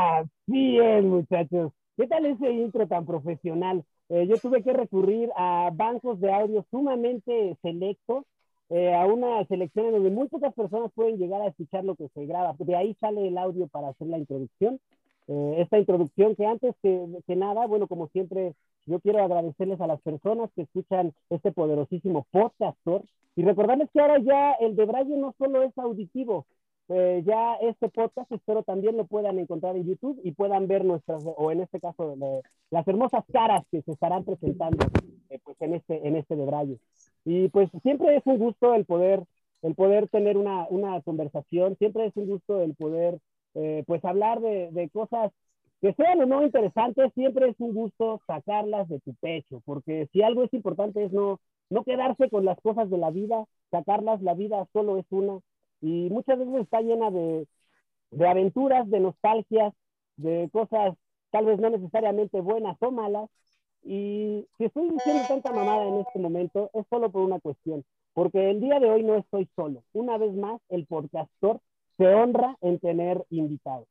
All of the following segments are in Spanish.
Ah, bien, muchachos. ¿Qué tal ese intro tan profesional? Eh, yo tuve que recurrir a bancos de audio sumamente selectos, eh, a una selección en donde muy pocas personas pueden llegar a escuchar lo que se graba. De ahí sale el audio para hacer la introducción. Eh, esta introducción que antes que, que, nada, bueno, como siempre, yo quiero agradecerles a las personas que escuchan este poderosísimo podcastor y recordarles que ahora ya el de Braille no solo es auditivo, eh, ya este podcast espero también lo puedan encontrar en YouTube y puedan ver nuestras, o en este caso, le, las hermosas caras que se estarán presentando eh, pues en este, en este de Braille. Y pues siempre es un gusto el poder, el poder tener una, una conversación, siempre es un gusto el poder eh, pues hablar de, de cosas que sean o no interesantes, siempre es un gusto sacarlas de tu pecho, porque si algo es importante es no, no quedarse con las cosas de la vida, sacarlas, la vida solo es una, y muchas veces está llena de, aventuras, de nostalgias, de cosas tal vez no necesariamente buenas o malas. Y si estoy diciendo tanta mamada en este momento, es solo por una cuestión, porque el día de hoy no estoy solo. Una vez más, el podcastor se honra en tener invitados.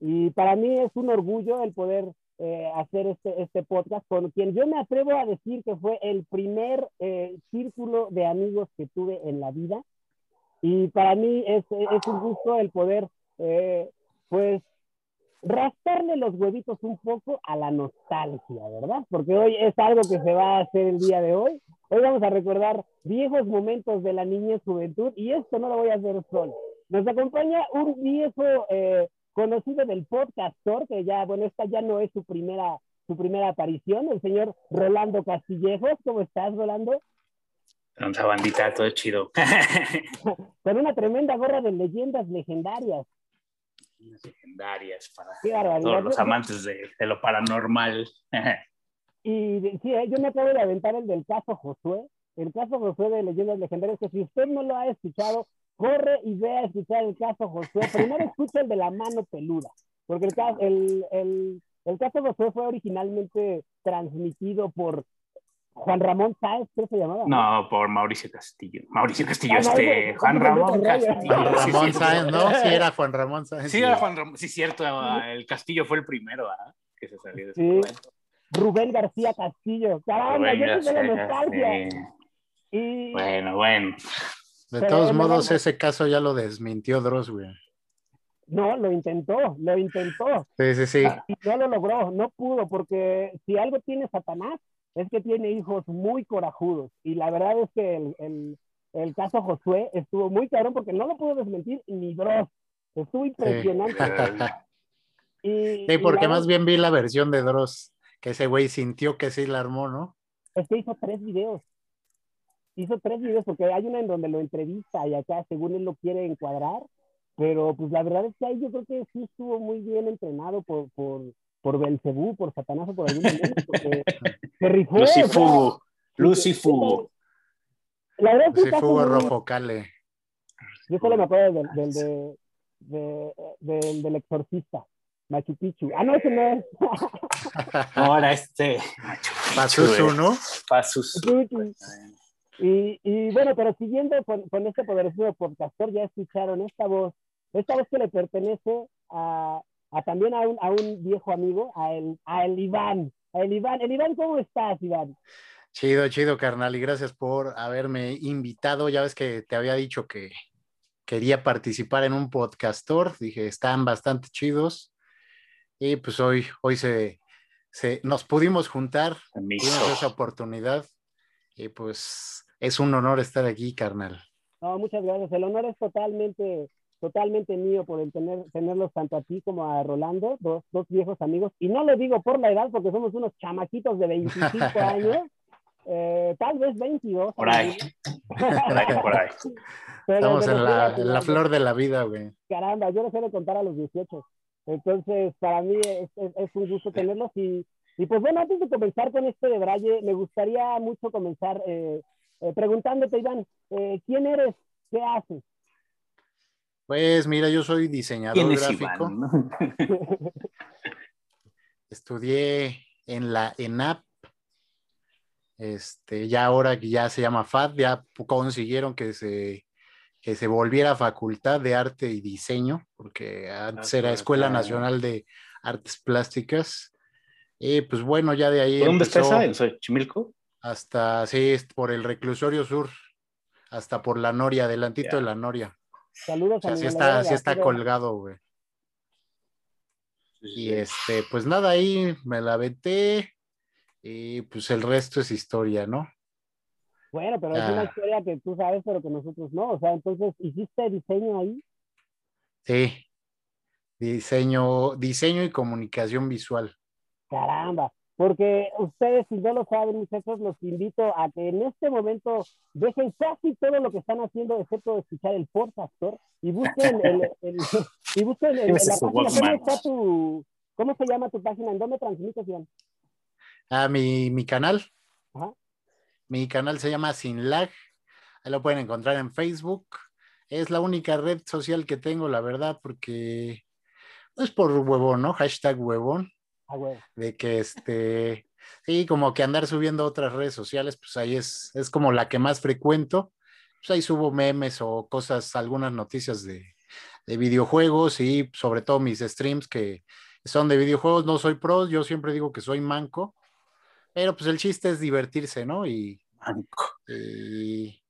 Y para mí es un orgullo el poder eh, hacer este, este podcast con quien yo me atrevo a decir que fue el primer eh, círculo de amigos que tuve en la vida y para mí es, es un gusto el poder, eh, pues, rastarle los huevitos un poco a la nostalgia, ¿verdad? Porque hoy es algo que se va a hacer el día de hoy. Hoy vamos a recordar viejos momentos de la niñez juventud y esto no lo voy a hacer solo. Nos acompaña un viejo eh, conocido del podcastor, que ya, bueno, esta ya no es su primera, su primera aparición, el señor Rolando Castillejos. ¿Cómo estás, Rolando? Una bandita, todo chido. Con una tremenda gorra de leyendas legendarias. Legendarias para todos los amantes de, de lo paranormal. y sí, eh, yo me acabo de aventar el del caso Josué, el caso Josué de leyendas legendarias, que si usted no lo ha escuchado, corre y ve a escuchar el caso Josué. Primero escucha el de la mano peluda, porque el, el, el, el caso Josué fue originalmente transmitido por Juan Ramón Sáenz, ¿qué se llamaba? No, por Mauricio Castillo. Mauricio Castillo, ah, este, Juan Ramón Castillo. Juan Ramón Sáenz, ¿no? Sí, era Juan Ramón Sáenz. Sí, era Juan Ramón, sí, cierto, el Castillo fue el primero, ¿ah? Que se salió de sí. Rubén García Castillo. Caramba, yo soy de la nostalgia. Y... Bueno, bueno. De todos modos, ese caso ya lo desmintió Dross, güey. No, lo intentó, lo intentó. Sí, sí, sí. Y no lo logró, no pudo, porque si algo tiene Satanás, es que tiene hijos muy corajudos. Y la verdad es que el, el, el caso Josué estuvo muy cabrón porque no lo pudo desmentir ni Dross. Estuvo impresionante. Sí, y, porque más bien vi la versión de Dross, que ese güey sintió que sí la armó, ¿no? Es que hizo tres videos. Hizo tres videos porque hay una en donde lo entrevista y acá según él lo quiere encuadrar, pero pues la verdad es que ahí yo creo que sí estuvo muy bien entrenado por, por, por Belcebú, por Satanás o por algún momento, porque se rifó. Lucifugo, Lucifugo. La verdad es que Lucifugo Rofocale. Yo solo me acuerdo del, del, de, de, del, del exorcista. Machu Picchu. Ah, no, ese no es. Ahora este. Pazuzu, ¿no? Pazuzu. Y, y bueno, pero siguiendo con, con este poderoso podcastor, ya escucharon esta voz, esta voz que le pertenece a a también a un, a un viejo amigo, a el, a el Iván. A el Iván. El Iván, ¿cómo estás, Iván? Chido, chido, carnal, y gracias por haberme invitado. Ya ves que te había dicho que quería participar en un podcastor. Dije, están bastante chidos. Y pues hoy, hoy se, se nos pudimos juntar, tuvimos esa oportunidad. Y pues es un honor estar aquí, carnal. No, muchas gracias. El honor es totalmente totalmente mío por el tener, tenerlos tanto a ti como a Rolando, dos, dos viejos amigos. Y no lo digo por la edad, porque somos unos chamaquitos de 25 años, eh, tal vez 22. Por ahí. por ahí, por ahí. Estamos en la, en la, flor de la vida, güey. Caramba, yo no sé de contar a los 18. Entonces, para mí es, es, es un gusto tenerlos. Y, y, pues bueno, antes de comenzar con este de Braille, me gustaría mucho comenzar eh, eh, preguntándote, Iván, eh, ¿quién eres? ¿Qué haces? Pues mira, yo soy diseñador gráfico. Estudié en la ENAP. Este, ya ahora que ya se llama FAD, ya consiguieron que se, que se volviera Facultad de Arte y Diseño, porque antes era Escuela Nacional de Artes Plásticas. Y pues bueno, ya de ahí. ¿Dónde está esa? ¿En Xochimilco? Hasta, sí, por el reclusorio sur, hasta por la Noria, adelantito de la Noria. Saludos a Así está, así está colgado, güey. Y este, pues nada, ahí me la aventé y pues el resto es historia, ¿no? Bueno, pero es una ah. historia que tú sabes, pero que nosotros no. O sea, entonces, ¿hiciste diseño ahí? Sí, diseño, diseño y comunicación visual. Caramba, porque ustedes, si no lo saben, muchachos, los invito a que en este momento dejen casi todo lo que están haciendo, excepto escuchar el podcastor, y busquen el, y busquen el, la página. ¿Cómo, tu, ¿Cómo se llama tu página? ¿En dónde transmites, Iván? Ah, mi, mi canal. Mi canal se llama Sin Lag. Ahí lo pueden encontrar en Facebook. Es la única red social que tengo, la verdad, porque es por huevón, ¿no? Hashtag huevón. Ah, de que este, sí, como que andar subiendo otras redes sociales, pues ahí es, es como la que más frecuento. Pues ahí subo memes o cosas, algunas noticias de, de videojuegos y sobre todo mis streams que son de videojuegos. No soy pro, yo siempre digo que soy manco, pero pues el chiste es divertirse, ¿no? Y, y,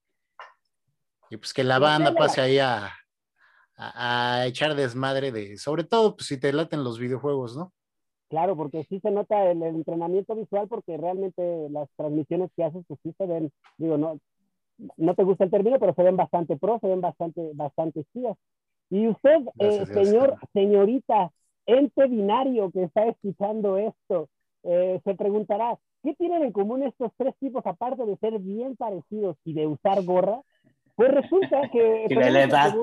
pues que la banda pase ahí a, a, echar desmadre de, sobre todo, pues si te laten los videojuegos, ¿no? Claro, porque sí se nota el, entrenamiento visual, porque realmente las transmisiones que haces, pues sí se ven, digo, no, no te gusta el término, pero se ven bastante pro, se ven bastante, bastante chías. Y usted, eh, señor, señorita, ente binario que está escuchando esto, eh, se preguntará, ¿qué tienen en común estos tres tipos aparte de ser bien parecidos y de usar gorra? Pues resulta que... y la edad.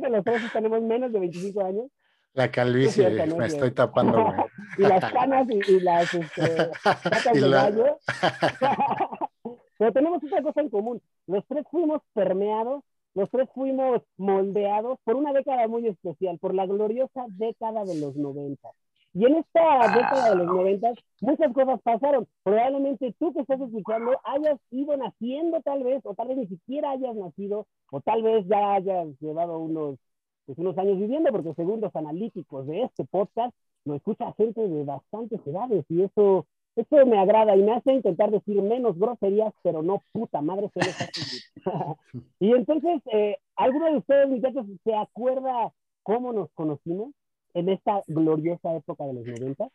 que los tres tenemos menos de 25 años. La calvicie, me estoy tapando. y las canas y, las este, y de gallo. Pero tenemos otra cosa en común. Los tres fuimos permeados, los tres fuimos moldeados por una década muy especial, por la gloriosa década de los 90. Y en esta década de los 90 muchas cosas pasaron. Probablemente tú que estás escuchando hayas ido naciendo tal vez, o tal vez ni siquiera hayas nacido, o tal vez ya hayas llevado unos, pues, unos años viviendo, porque según los analíticos de este podcast, lo escucha gente de bastantes edades y eso, eso me agrada y me hace intentar decir menos groserías, pero no puta madre. Se y entonces, eh, ¿alguno de ustedes, muchachos, se acuerda cómo nos conocimos? en esta gloriosa época de los 90?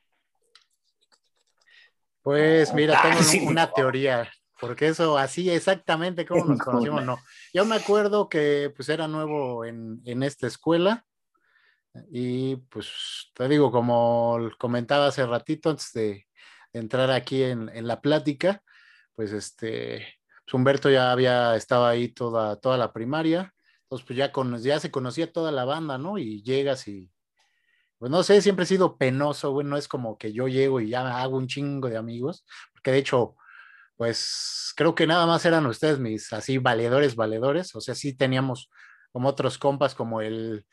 Pues mira, ah, tengo una teoría, porque eso así exactamente como nos conocimos, no. Yo me acuerdo que pues era nuevo en, esta escuela y pues te digo, como comentaba hace ratito antes de, entrar aquí en, la plática, pues este, pues, Humberto ya había estado ahí toda, toda la primaria, entonces pues ya, con, ya se conocía toda la banda, ¿no? Y llegas y pues no sé, siempre he sido penoso, güey, no es como que yo llego y ya hago un chingo de amigos, porque de hecho, pues creo que nada más eran ustedes mis así valedores, valedores, o sea, sí teníamos como otros compas como el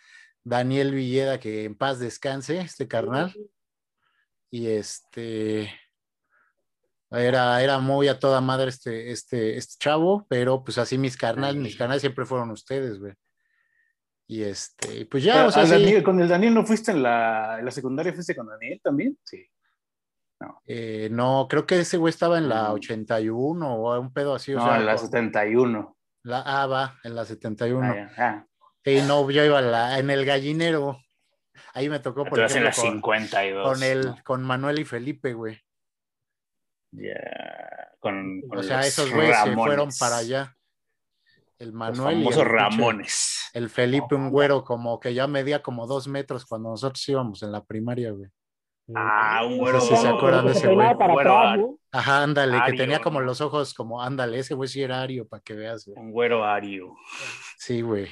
Daniel Villeda, que en paz descanse, este carnal, y este, era, era muy a toda madre este, este, este chavo, pero pues así mis carnales, mis carnales siempre fueron ustedes, güey. Y este, pues ya, o sea, con el Daniel no fuiste en la, la, secundaria, fuiste con Daniel también, sí. No. Eh, no, creo que ese güey estaba en la 81 o un pedo así. no, en la 71. La, ah, va, en la 71. Ah, ah. Sí, no, yo iba la, en el gallinero. Ahí me tocó por ejemplo, en la 52. Con, el, con Manuel y Felipe, güey. Ya, con, O sea, esos güeyes se fueron para allá. El Manuel. Los famosos Ramones. El Felipe, un güero como que ya medía como dos metros cuando nosotros íbamos en la primaria, güey. Ah, un güero. Sí, se acuerdan de ese güey. Ajá, ándale, que tenía como los ojos como, ándale, ese güey sí era ario, para que veas, güey. Un güero ario. Sí, güey.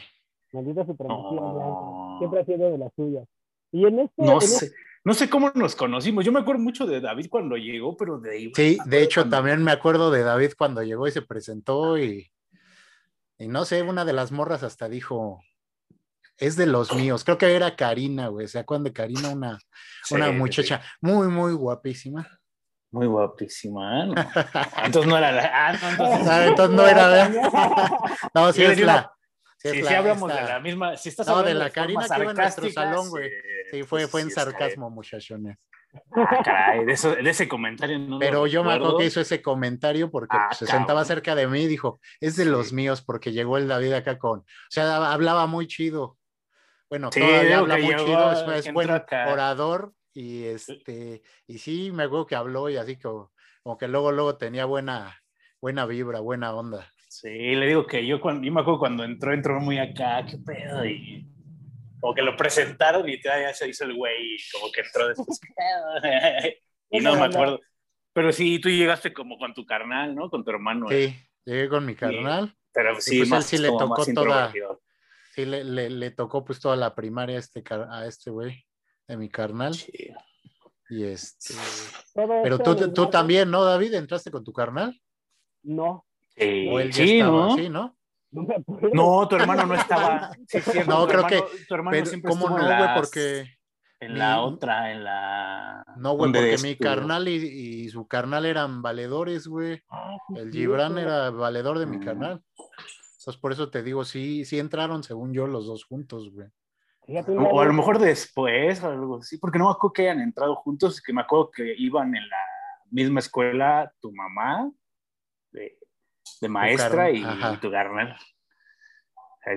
Maldita supremacía oh. Siempre ha sido de las suyas. Y en este. No sé. Este no sé cómo nos conocimos. Yo me acuerdo mucho de David cuando llegó, pero de ahí. Sí, de hecho, también me acuerdo de David cuando llegó y se presentó y y no sé, una de las morras hasta dijo, es de los míos. Creo que era Karina, güey. ¿Se acuerdan de Karina? Una, una muchacha muy, muy guapísima. Muy guapísima, ¿eh? Entonces no era la. Ah, entonces... no, era. no, sí es la, Sí, sí, hablamos de la misma. Si estás no, de la Karina que iba en nuestro salón, güey. Sí, fue, pues fue en sarcasmo, muchachones. Ah, caray, de, ese comentario no Pero yo me acuerdo que hizo ese comentario porque ah, pues, se sentaba cerca de mí y dijo, es de los míos porque llegó el David acá con, o sea, hablaba muy chido. Bueno, todavía habla muy chido, es, buen orador y este, y sí, me acuerdo que habló y así como, como que luego, luego tenía buena, buena vibra, buena onda. Sí, le digo que yo, cuando, yo me acuerdo cuando entró, entró muy acá, qué pedo, y como que lo presentaron y ya se hizo el güey, como que entró después, y no me acuerdo. Pero sí, tú llegaste como con tu carnal, ¿no? Con tu hermano. Sí, llegué con mi carnal. pero sí, pues él sí le tocó toda, sí, le, le, le, tocó pues toda la primaria a este, a este güey, de mi carnal. Sí. Y este... Pero tú, tú también, ¿no, David? ¿Entraste con tu carnal? No, sí, ¿no? ¿no? No, tu hermano no estaba. no, creo que. Tu hermano siempre ¿Cómo no, güey? Porque. En la otra, en la. No, güey, porque mi carnal y, su carnal eran valedores, güey. Ah, el Gibran era valedor de mi mm. carnal. Entonces, por eso te digo, sí, sí entraron, según yo, los dos juntos, güey. O, a lo mejor después, o algo así, porque no me acuerdo que hayan entrado juntos, que me acuerdo que iban en la misma escuela tu mamá, de, de maestra y, tu carnal.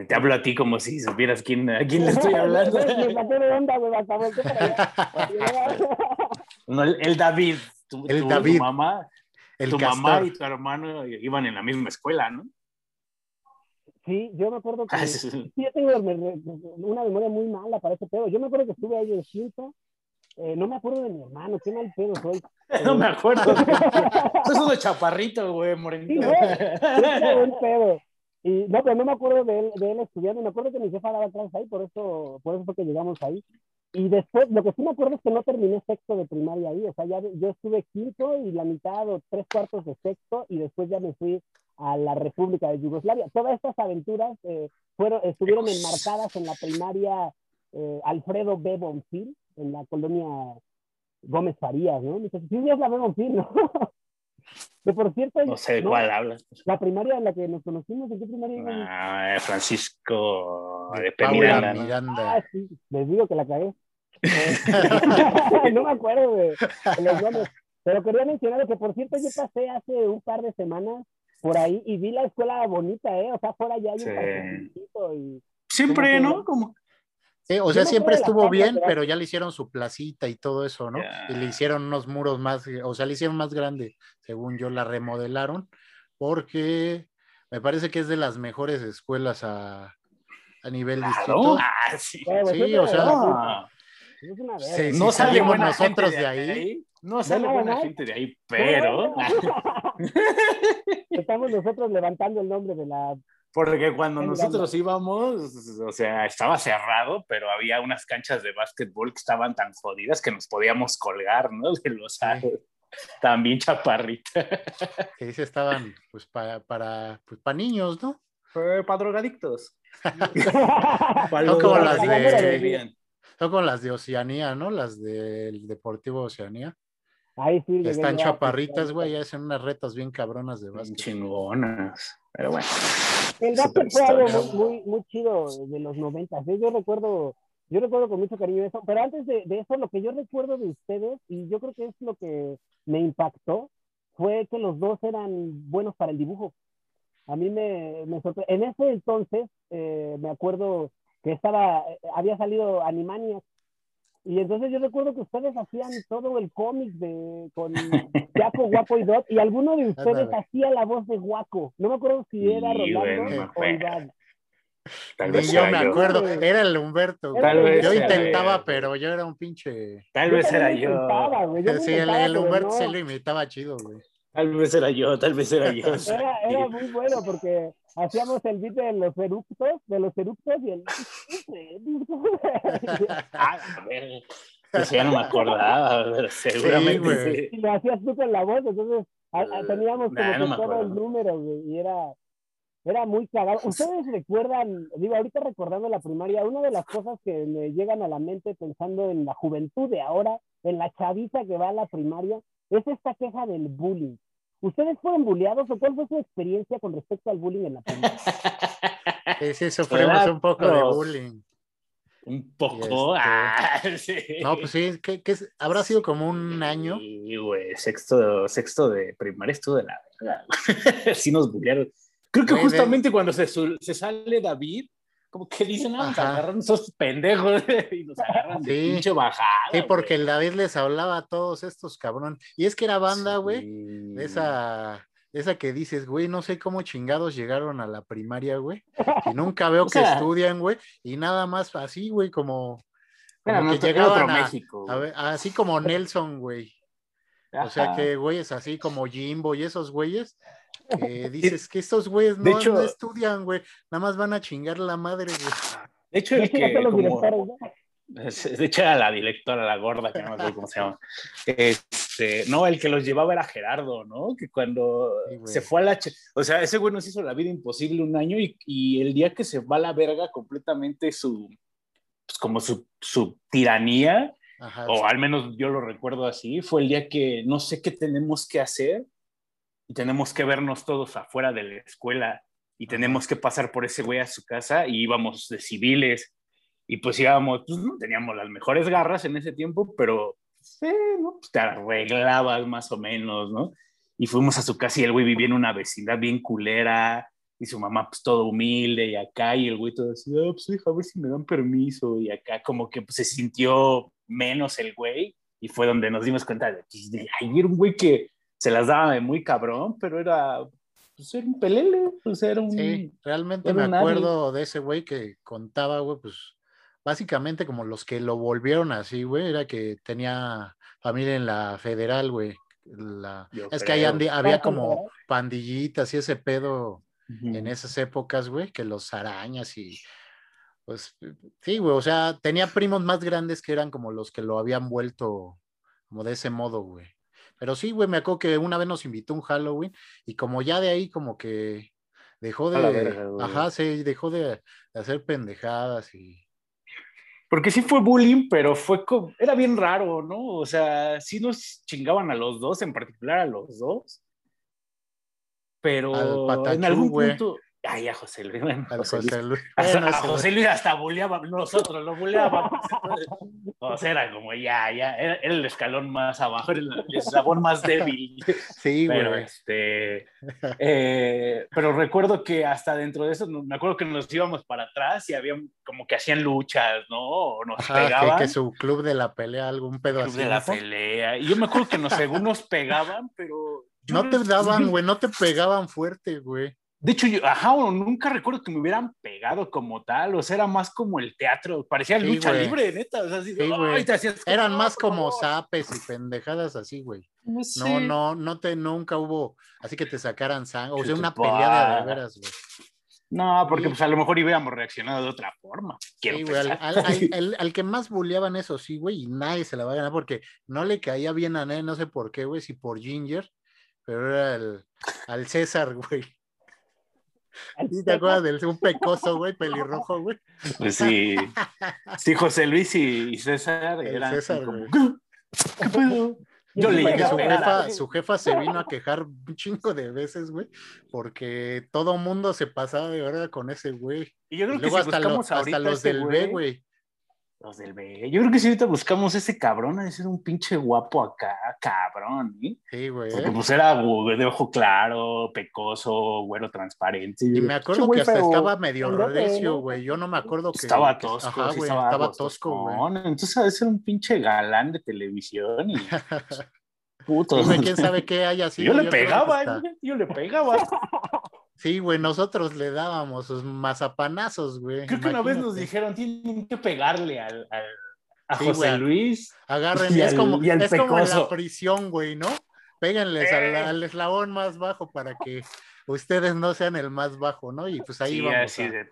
Te hablo a ti como si supieras quién, a quién le estoy hablando. no, el, David, tu, el David. mamá, tu mamá y tu hermano iban en la misma escuela, ¿no? Sí, yo me acuerdo que ah, sí, yo tengo una memoria muy mala para ese pedo. Yo me acuerdo que estuve ahí en quinto. Eh, no me acuerdo de mi hermano, qué mal pedo soy. no me acuerdo. Eso es de chaparrito, güey, morenito. Sí, buen pedo. Y no, pero no me acuerdo de él, de él estudiando. Me acuerdo que mi jefa daba clases ahí, por eso, por eso fue que llegamos ahí. Y después, lo que sí me acuerdo es que no terminé sexto de primaria ahí. O sea, ya yo estuve quinto y la mitad o tres cuartos de sexto y después ya me fui a la República de Yugoslavia. Todas estas aventuras eh, fueron, estuvieron enmarcadas en la primaria eh, Alfredo B. Bonfil, en la colonia Gómez Farías, ¿no? Dice, sí, es la B. Bonfil, ¿no? Que por cierto. No sé de cuál hablas. La primaria en la que nos conocimos, ¿en qué primaria? Ah, eh, Francisco de Miranda. Miranda. Ah, sí, les digo que la cagué. no me acuerdo de, los nombres. Pero quería mencionar que, por cierto, yo pasé hace un par de semanas por ahí y vi la escuela bonita, ¿eh? O sea, fuera ya hay un y... Siempre, ¿no? Como Sí, o sea, siempre estuvo bien, pero ya le hicieron su placita y todo eso, ¿no? Y le hicieron unos muros más, o sea, le hicieron más grande, según yo la remodelaron, porque me parece que es de las mejores escuelas a, a nivel distrito. Ah, sí. sí, o sea, no salimos nosotros de ahí. No sale buena gente de ahí, pero. Estamos nosotros levantando el nombre de la porque cuando nosotros íbamos, o sea, estaba cerrado, pero había unas canchas de básquetbol que estaban tan jodidas que nos podíamos colgar, ¿no? De los aros. También chaparrita. Que sí estaban, pues, para, para, pues, para niños, ¿no? para drogadictos. son como las de... Son como las de Oceanía, ¿no? Las del Deportivo Oceanía. Ahí sí. Están chaparritas, güey, ya hacen unas retas bien cabronas de básquet. Chingonas. Pero bueno. El básquet fue algo muy, muy, chido de los noventas. ¿eh? Yo recuerdo, yo recuerdo con mucho cariño eso. Pero antes de, de, eso, lo que yo recuerdo de ustedes, y yo creo que es lo que me impactó, fue que los dos eran buenos para el dibujo. A mí me, me sorprendió. En ese entonces, eh, me acuerdo que estaba, eh, había salido Animaniacs y entonces yo recuerdo que ustedes hacían todo el cómic de con Jaco, Guapo y Dot, y alguno de ustedes hacía la voz de Guaco. No me acuerdo si era Rolando o Iván. Tal vez yo me acuerdo, era el Humberto. yo intentaba, pero yo era un pinche. Tal vez era yo. sí, el, Humberto se lo imitaba chido, güey. Tal vez era yo, tal vez era yo. Era, era muy bueno porque hacíamos el beat de los eructos, de los eructos y el... ah, a ver, pues ya no me acordaba, pero seguramente Y lo hacías tú con la voz, entonces teníamos como todo el número, y era, era muy cagado. ¿Ustedes recuerdan, digo, ahorita recordando la primaria, una de las cosas que me llegan a la mente pensando en la juventud de ahora, en la chaviza que va a la primaria, es esta queja del bullying. ¿Ustedes fueron bulleados o cuál fue su experiencia con respecto al bullying en la primaria? sí, sufrimos un poco de bullying. Un poco. Este, ah, no, pues sí, ¿qué, habrá sido como un año. Sí, güey, sexto, sexto de primaria estuvo de la verdad. sí nos bullearon. Creo que justamente cuando se, se sale David, como que dicen, ah, nos agarran esos pendejos y nos agarran de pinche bajada. Sí, porque el David les hablaba a todos estos cabrón. Y es que era banda, güey, esa, esa que dices, güey, no sé cómo chingados llegaron a la primaria, güey. Y nunca veo que estudian, güey. Y nada más así, güey, como, como que llegaban a, México, así como Nelson, güey. O sea que güeyes así como Jimbo y esos güeyes que dices que estos güeyes no, estudian, güey, nada más van a chingar la madre, güey. De hecho, el que, como, de hecho era la directora, la gorda, que no me acuerdo cómo se llama. Este, no, el que los llevaba era Gerardo, ¿no? Que cuando se fue a la... O sea, ese güey nos hizo la vida imposible un año y, y el día que se va a la verga completamente su... Pues como su, su tiranía, o al menos yo lo recuerdo así, fue el día que no sé qué tenemos que hacer y tenemos que vernos todos afuera de la escuela y tenemos que pasar por ese güey a su casa y íbamos de civiles y pues íbamos, pues no teníamos las mejores garras en ese tiempo, pero sí, ¿no? Pues te arreglabas más o menos, ¿no? Y fuimos a su casa y el güey vivía en una vecindad bien culera y su mamá pues todo humilde y acá y el güey todo así, ah, pues hija, a ver si me dan permiso y acá como que pues, se sintió menos el güey y fue donde nos dimos cuenta de, pues, de ay, era un güey que se las daba de muy cabrón, pero era, pues era un pelele, pues era un... Sí, realmente me acuerdo de ese güey que contaba, güey, pues básicamente como los que lo volvieron así, güey, era que tenía familia en la federal, güey. La... Es que ahí había como pandillitas y ese pedo en esas épocas, güey, que los arañas y pues sí, güey, o sea, tenía primos más grandes que eran como los que lo habían vuelto como de ese modo, güey. Pero sí, güey, me acuerdo que una vez nos invitó un Halloween y como ya de ahí como que dejó de, ajá, sí, dejó de, hacer pendejadas y... Porque sí fue bullying, pero fue como, era bien raro, ¿no? O sea, sí nos chingaban a los dos, en particular a los dos. Pero en algún punto, Ay, a José Luis. José, Luis. A José Luis hasta buleábamos, nosotros lo buleábamos. o sea, era como ya, ya, era, el escalón más abajo, era el, eslabón más débil. Sí, pero, este, eh, pero recuerdo que hasta dentro de eso, me acuerdo que nos íbamos para atrás y había como que hacían luchas, ¿no? O nos pegaban. Que, que, su club de la pelea, algún pedo club de la pelea. Y yo me acuerdo que nos, según nos pegaban, pero... No te daban, güey, no te pegaban fuerte, güey. De hecho, yo, ajá, nunca recuerdo que me hubieran pegado como tal, o sea, era más como el teatro, parecía lucha libre, neta, o sea, así, Eran más como zapes y pendejadas así, güey. No, no, no, te, nunca hubo, así que te sacaran sangre, o sea, una pelea de, veras, güey. No, porque pues a lo mejor hubiéramos reaccionado de otra forma. Sí, güey, al, al, que más bulleaban eso, sí, güey, y nadie se la va a ganar porque no le caía bien a nadie, no sé por qué, güey, si por Ginger, pero era el, al César, güey. ¿Sí te acuerdas del un pecoso, güey, pelirrojo, güey? Pues sí. Sí, José Luis y, César eran César, como, ¿qué pedo? Yo le dije, su jefa, su jefa se vino a quejar un chingo de veces, güey, porque todo mundo se pasaba de verdad con ese güey. Y yo creo que si hasta, hasta los del B, güey, los del B. Yo creo que si ahorita buscamos ese cabrón, a ser un pinche guapo acá, cabrón, ¿eh? Sí, güey. Porque pues era de ojo claro, pecoso, güero transparente. Y me acuerdo que hasta estaba medio recio, güey. Yo no me acuerdo que. Estaba tosco, Ajá, güey, estaba, tosco, güey. Entonces a veces era un pinche galán de televisión y. Puto. quién sabe qué haya sido. Yo le pegaba, yo le pegaba. Sí, güey, nosotros le dábamos sus mazapanazos, güey. Creo que una vez nos dijeron, tienen que pegarle al, a José Luis. Agarren, es, como, es como en la prisión, güey, ¿no? Péguenles al, eh. al, eslabón más bajo para que ustedes no sean el más bajo, ¿no? Y pues ahí vamos así a, de...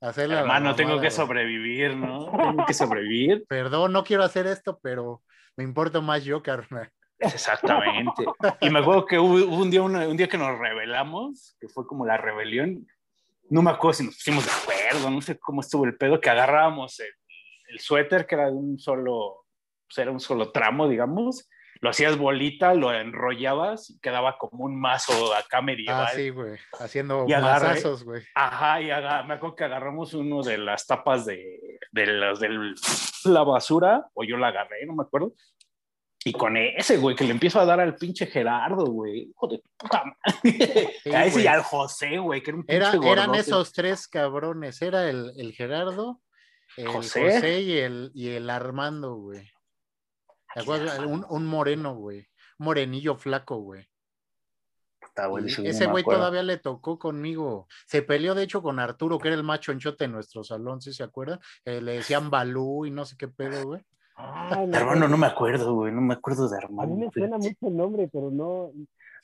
hacer la Hermano, tengo que sobrevivir, ¿no? tengo que sobrevivir. Perdón, no quiero hacer esto, pero me importa más yo, carnal. Exactamente. Y me acuerdo que hubo, un, día, un día que nos rebelamos, que fue como la rebelión. No me acuerdo si nos pusimos de acuerdo, no sé cómo estuvo el pedo, que agarrábamos el, suéter, que era de un solo, pues era un solo tramo, digamos, lo hacías bolita, lo enrollabas y quedaba como un mazo acá medieval. Ah, sí, güey, haciendo mazazos, güey. Ajá, y me acuerdo que agarramos uno de las tapas de, de, las, de la basura, o yo la agarré, no me acuerdo, y con ese, güey, que le empiezo a dar al pinche Gerardo, güey. Hijo de puta madre. a ese y al José, güey, que era un pinche Eran esos tres cabrones. Era el, el Gerardo, el José, y, el, y el Armando, güey. Un, un moreno, güey. Morenillo flaco, güey. Ese güey todavía le tocó conmigo. Se peleó, de hecho, con Arturo, que era el macho enchote en nuestro salón, ¿sí se acuerdan? Eh, le decían Balú y no sé qué pedo, güey. Ah, hermano, no me acuerdo, güey, no me acuerdo de hermano. A mí me suena mucho el nombre, pero no.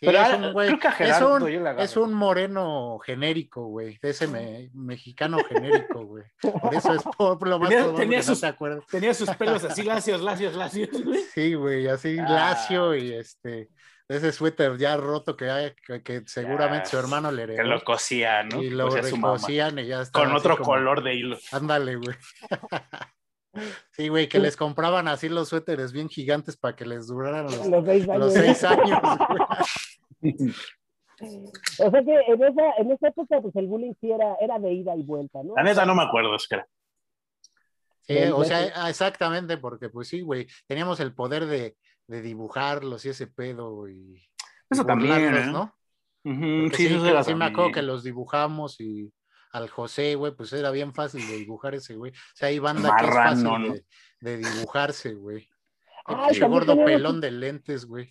pero es un, güey, es, un, es un, moreno genérico, güey, de ese mexicano genérico, güey. Por eso es por, lo más tenía, tenía sus, Tenía sus pelos así lacios, lacios, lacios, güey. Sí, güey, así ah. lacio y este ese suéter ya roto que, hay, que, seguramente su hermano le heredó. Que lo cosía, ¿no? Y lo cosían y ya está. Con otro color de hilo. Ándale, güey. Sí, güey, que les compraban así los suéteres bien gigantes para que les duraran los, los seis años. o sea que en esa, en esa época, pues el bullying sí era, era de ida y vuelta, ¿no? La neta no me acuerdo, espera. Sí, o sea, exactamente, porque pues sí, güey, teníamos el poder de, de dibujarlos y ese pedo y... Eso también, ¿eh? ¿no? sí, sí, sí me acuerdo que los dibujamos y al José, güey, pues era bien fácil de dibujar ese güey. O sea, hay banda que es fácil de, dibujarse, güey. El gordo pelón de lentes, güey.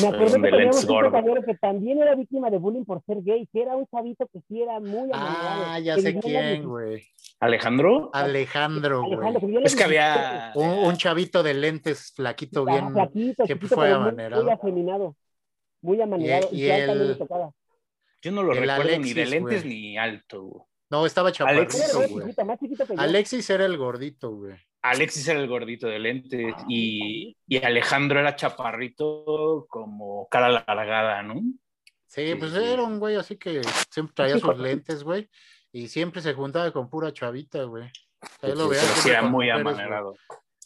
Me acuerdo que teníamos un que también era víctima de bullying por ser gay, que era un chavito que sí era muy Ah, ya sé quién, güey. ¿Alejandro? Alejandro, güey. Es que había... Un, chavito de lentes, flaquito, ah, bien... Flaquito, que fue amanerado. Muy afeminado. Muy amanerado. Y, y, él, le tocaba. Yo no lo recuerdo ni de lentes ni alto. No, estaba chaparrito, güey. Alexis era el gordito, güey. Alexis era el gordito de lentes y, y, Alejandro era chaparrito como cara alargada, ¿no? Sí, pues era un güey así que siempre traía sus lentes, güey, y siempre se juntaba con pura chavita, güey. Ahí lo veas. era muy amanerado.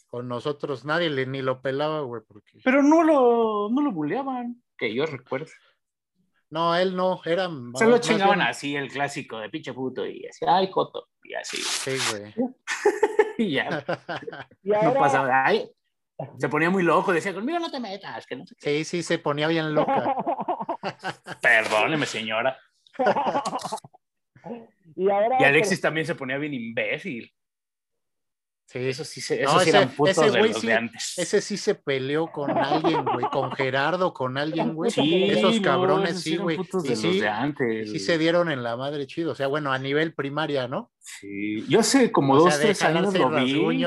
Con nosotros nadie le, ni lo pelaba, güey. Porque... Pero no lo, no lo buleaban, que yo recuerdo. No, él no, era. Se lo chingaban así, el clásico de pinche puto, y así, ay, coto, y así. Sí, güey. y ya. No pasaba, ay. Se ponía muy loco, decía, conmigo no te metas, que no Sí, sí, se ponía bien loca. Perdóneme, señora. y, ahora, y Alexis también se ponía bien imbécil. Sí, eso sí se, no, ese, eran putos ese, de los sí, de antes. Ese sí se peleó con alguien, güey, con Gerardo, con alguien, güey. Sí, Esos cabrones, sí, güey. Y sí, sí se dieron en la madre chido, o sea, bueno, a nivel primaria, ¿no? Sí, yo sé como o dos, sea, tres años lo vi. Y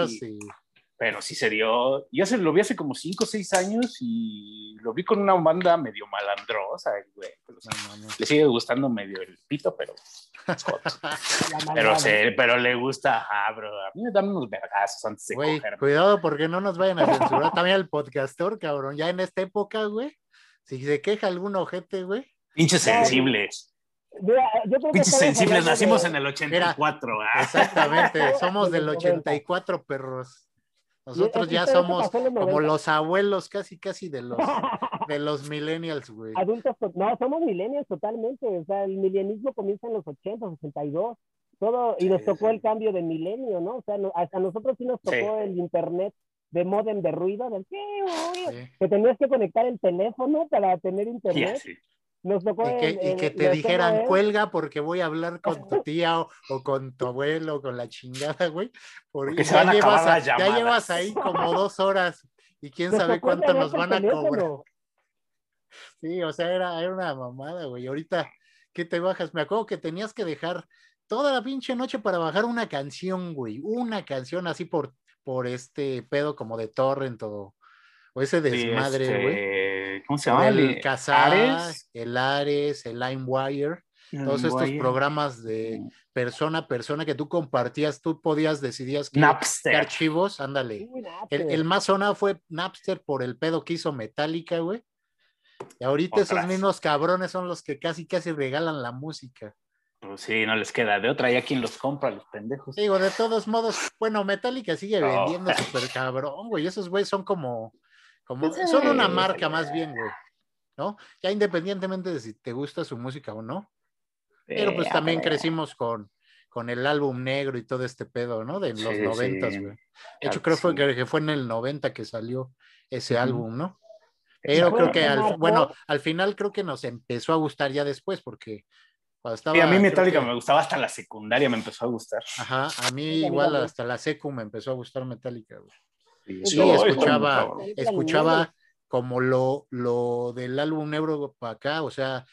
pero sí se dio. Yo se lo vi hace como cinco o seis años y lo vi con una banda medio malandrosa, güey. le sigue gustando medio el pito, pero. pero, pero le gusta, ah, bro. A mí me dan unos vergazos antes de güey, Cuidado porque no nos vayan a censurar también el podcastor, cabrón. Ya en esta época, güey, si se queja algún ojete, güey. Pinches sensibles. Pinches sensibles, nacimos en el 84. ¿ah? Exactamente, somos del 84, perros. Nosotros ya somos como los abuelos casi, casi de los, de los millennials, güey. Adultos, no, somos millennials totalmente. O sea, el milenialismo comienza en los 80, 82. Todo, y nos tocó el cambio de milenio, ¿no? O sea, hasta nosotros sí nos tocó el internet de modem de ruido, del que tenías que conectar el teléfono para tener internet. Nos tocó y que, te dijeran, cuelga porque voy a hablar con tu tía o, con tu abuelo o con la chingada, güey. Porque, ya, llevas, ya llevas ahí como dos horas y quién sabe cuánto nos van a cobrar. Sí, o sea, era, era una mamada, güey. Ahorita, ¿qué te bajas? Me acuerdo que tenías que dejar toda la pinche noche para bajar una canción, güey. Una canción así por, por este pedo como de torrent o, o ese desmadre, güey. Este, ¿cómo se llama? El, Casares, el Ares, el LimeWire, todos estos programas de persona a persona que tú compartías, tú podías, decidías qué, Napster. archivos, ándale. el, más sonado fue Napster por el pedo que hizo Metallica, güey. Y ahorita esos mismos cabrones son los que casi, casi regalan la música. Pues sí, no les queda de otra, ya quien los compra, los pendejos. Digo, de todos modos, bueno, Metallica sigue vendiendo súper cabrón, güey. Esos güeyes son como, Como, pues, son una marca más bien, güey. ¿No? Ya independientemente de si te gusta su música o no. Pero pues también crecimos con, con el álbum negro y todo este pedo, ¿no? De los noventas, güey. De hecho, creo fue que fue en el 90 que salió ese álbum, ¿no? Pero creo que, al, bueno, al final creo que nos empezó a gustar ya después, porque cuando estaba... a mí Metallica me gustaba hasta la secundaria, me empezó a gustar. Ajá, a mí igual hasta la secu me empezó a gustar Metallica, güey. Sí, escuchaba, escuchaba como lo, lo del álbum negro para acá, o sea,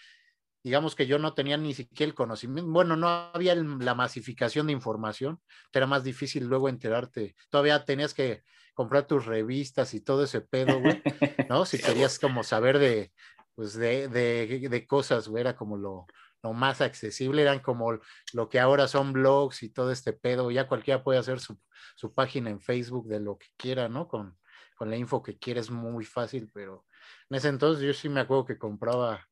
digamos que yo no tenía ni siquiera el conocimiento, bueno, no había la masificación de información, era más difícil luego enterarte, todavía tenías que comprar tus revistas y todo ese pedo, güey, ¿no? Si querías como saber de, pues de, de, de cosas, güey, era como lo, lo más accesible, eran como lo que ahora son blogs y todo este pedo, ya cualquiera puede hacer su, su página en Facebook de lo que quiera, ¿no? Con, con la info que quiere es muy fácil, pero en ese entonces yo sí me acuerdo que compraba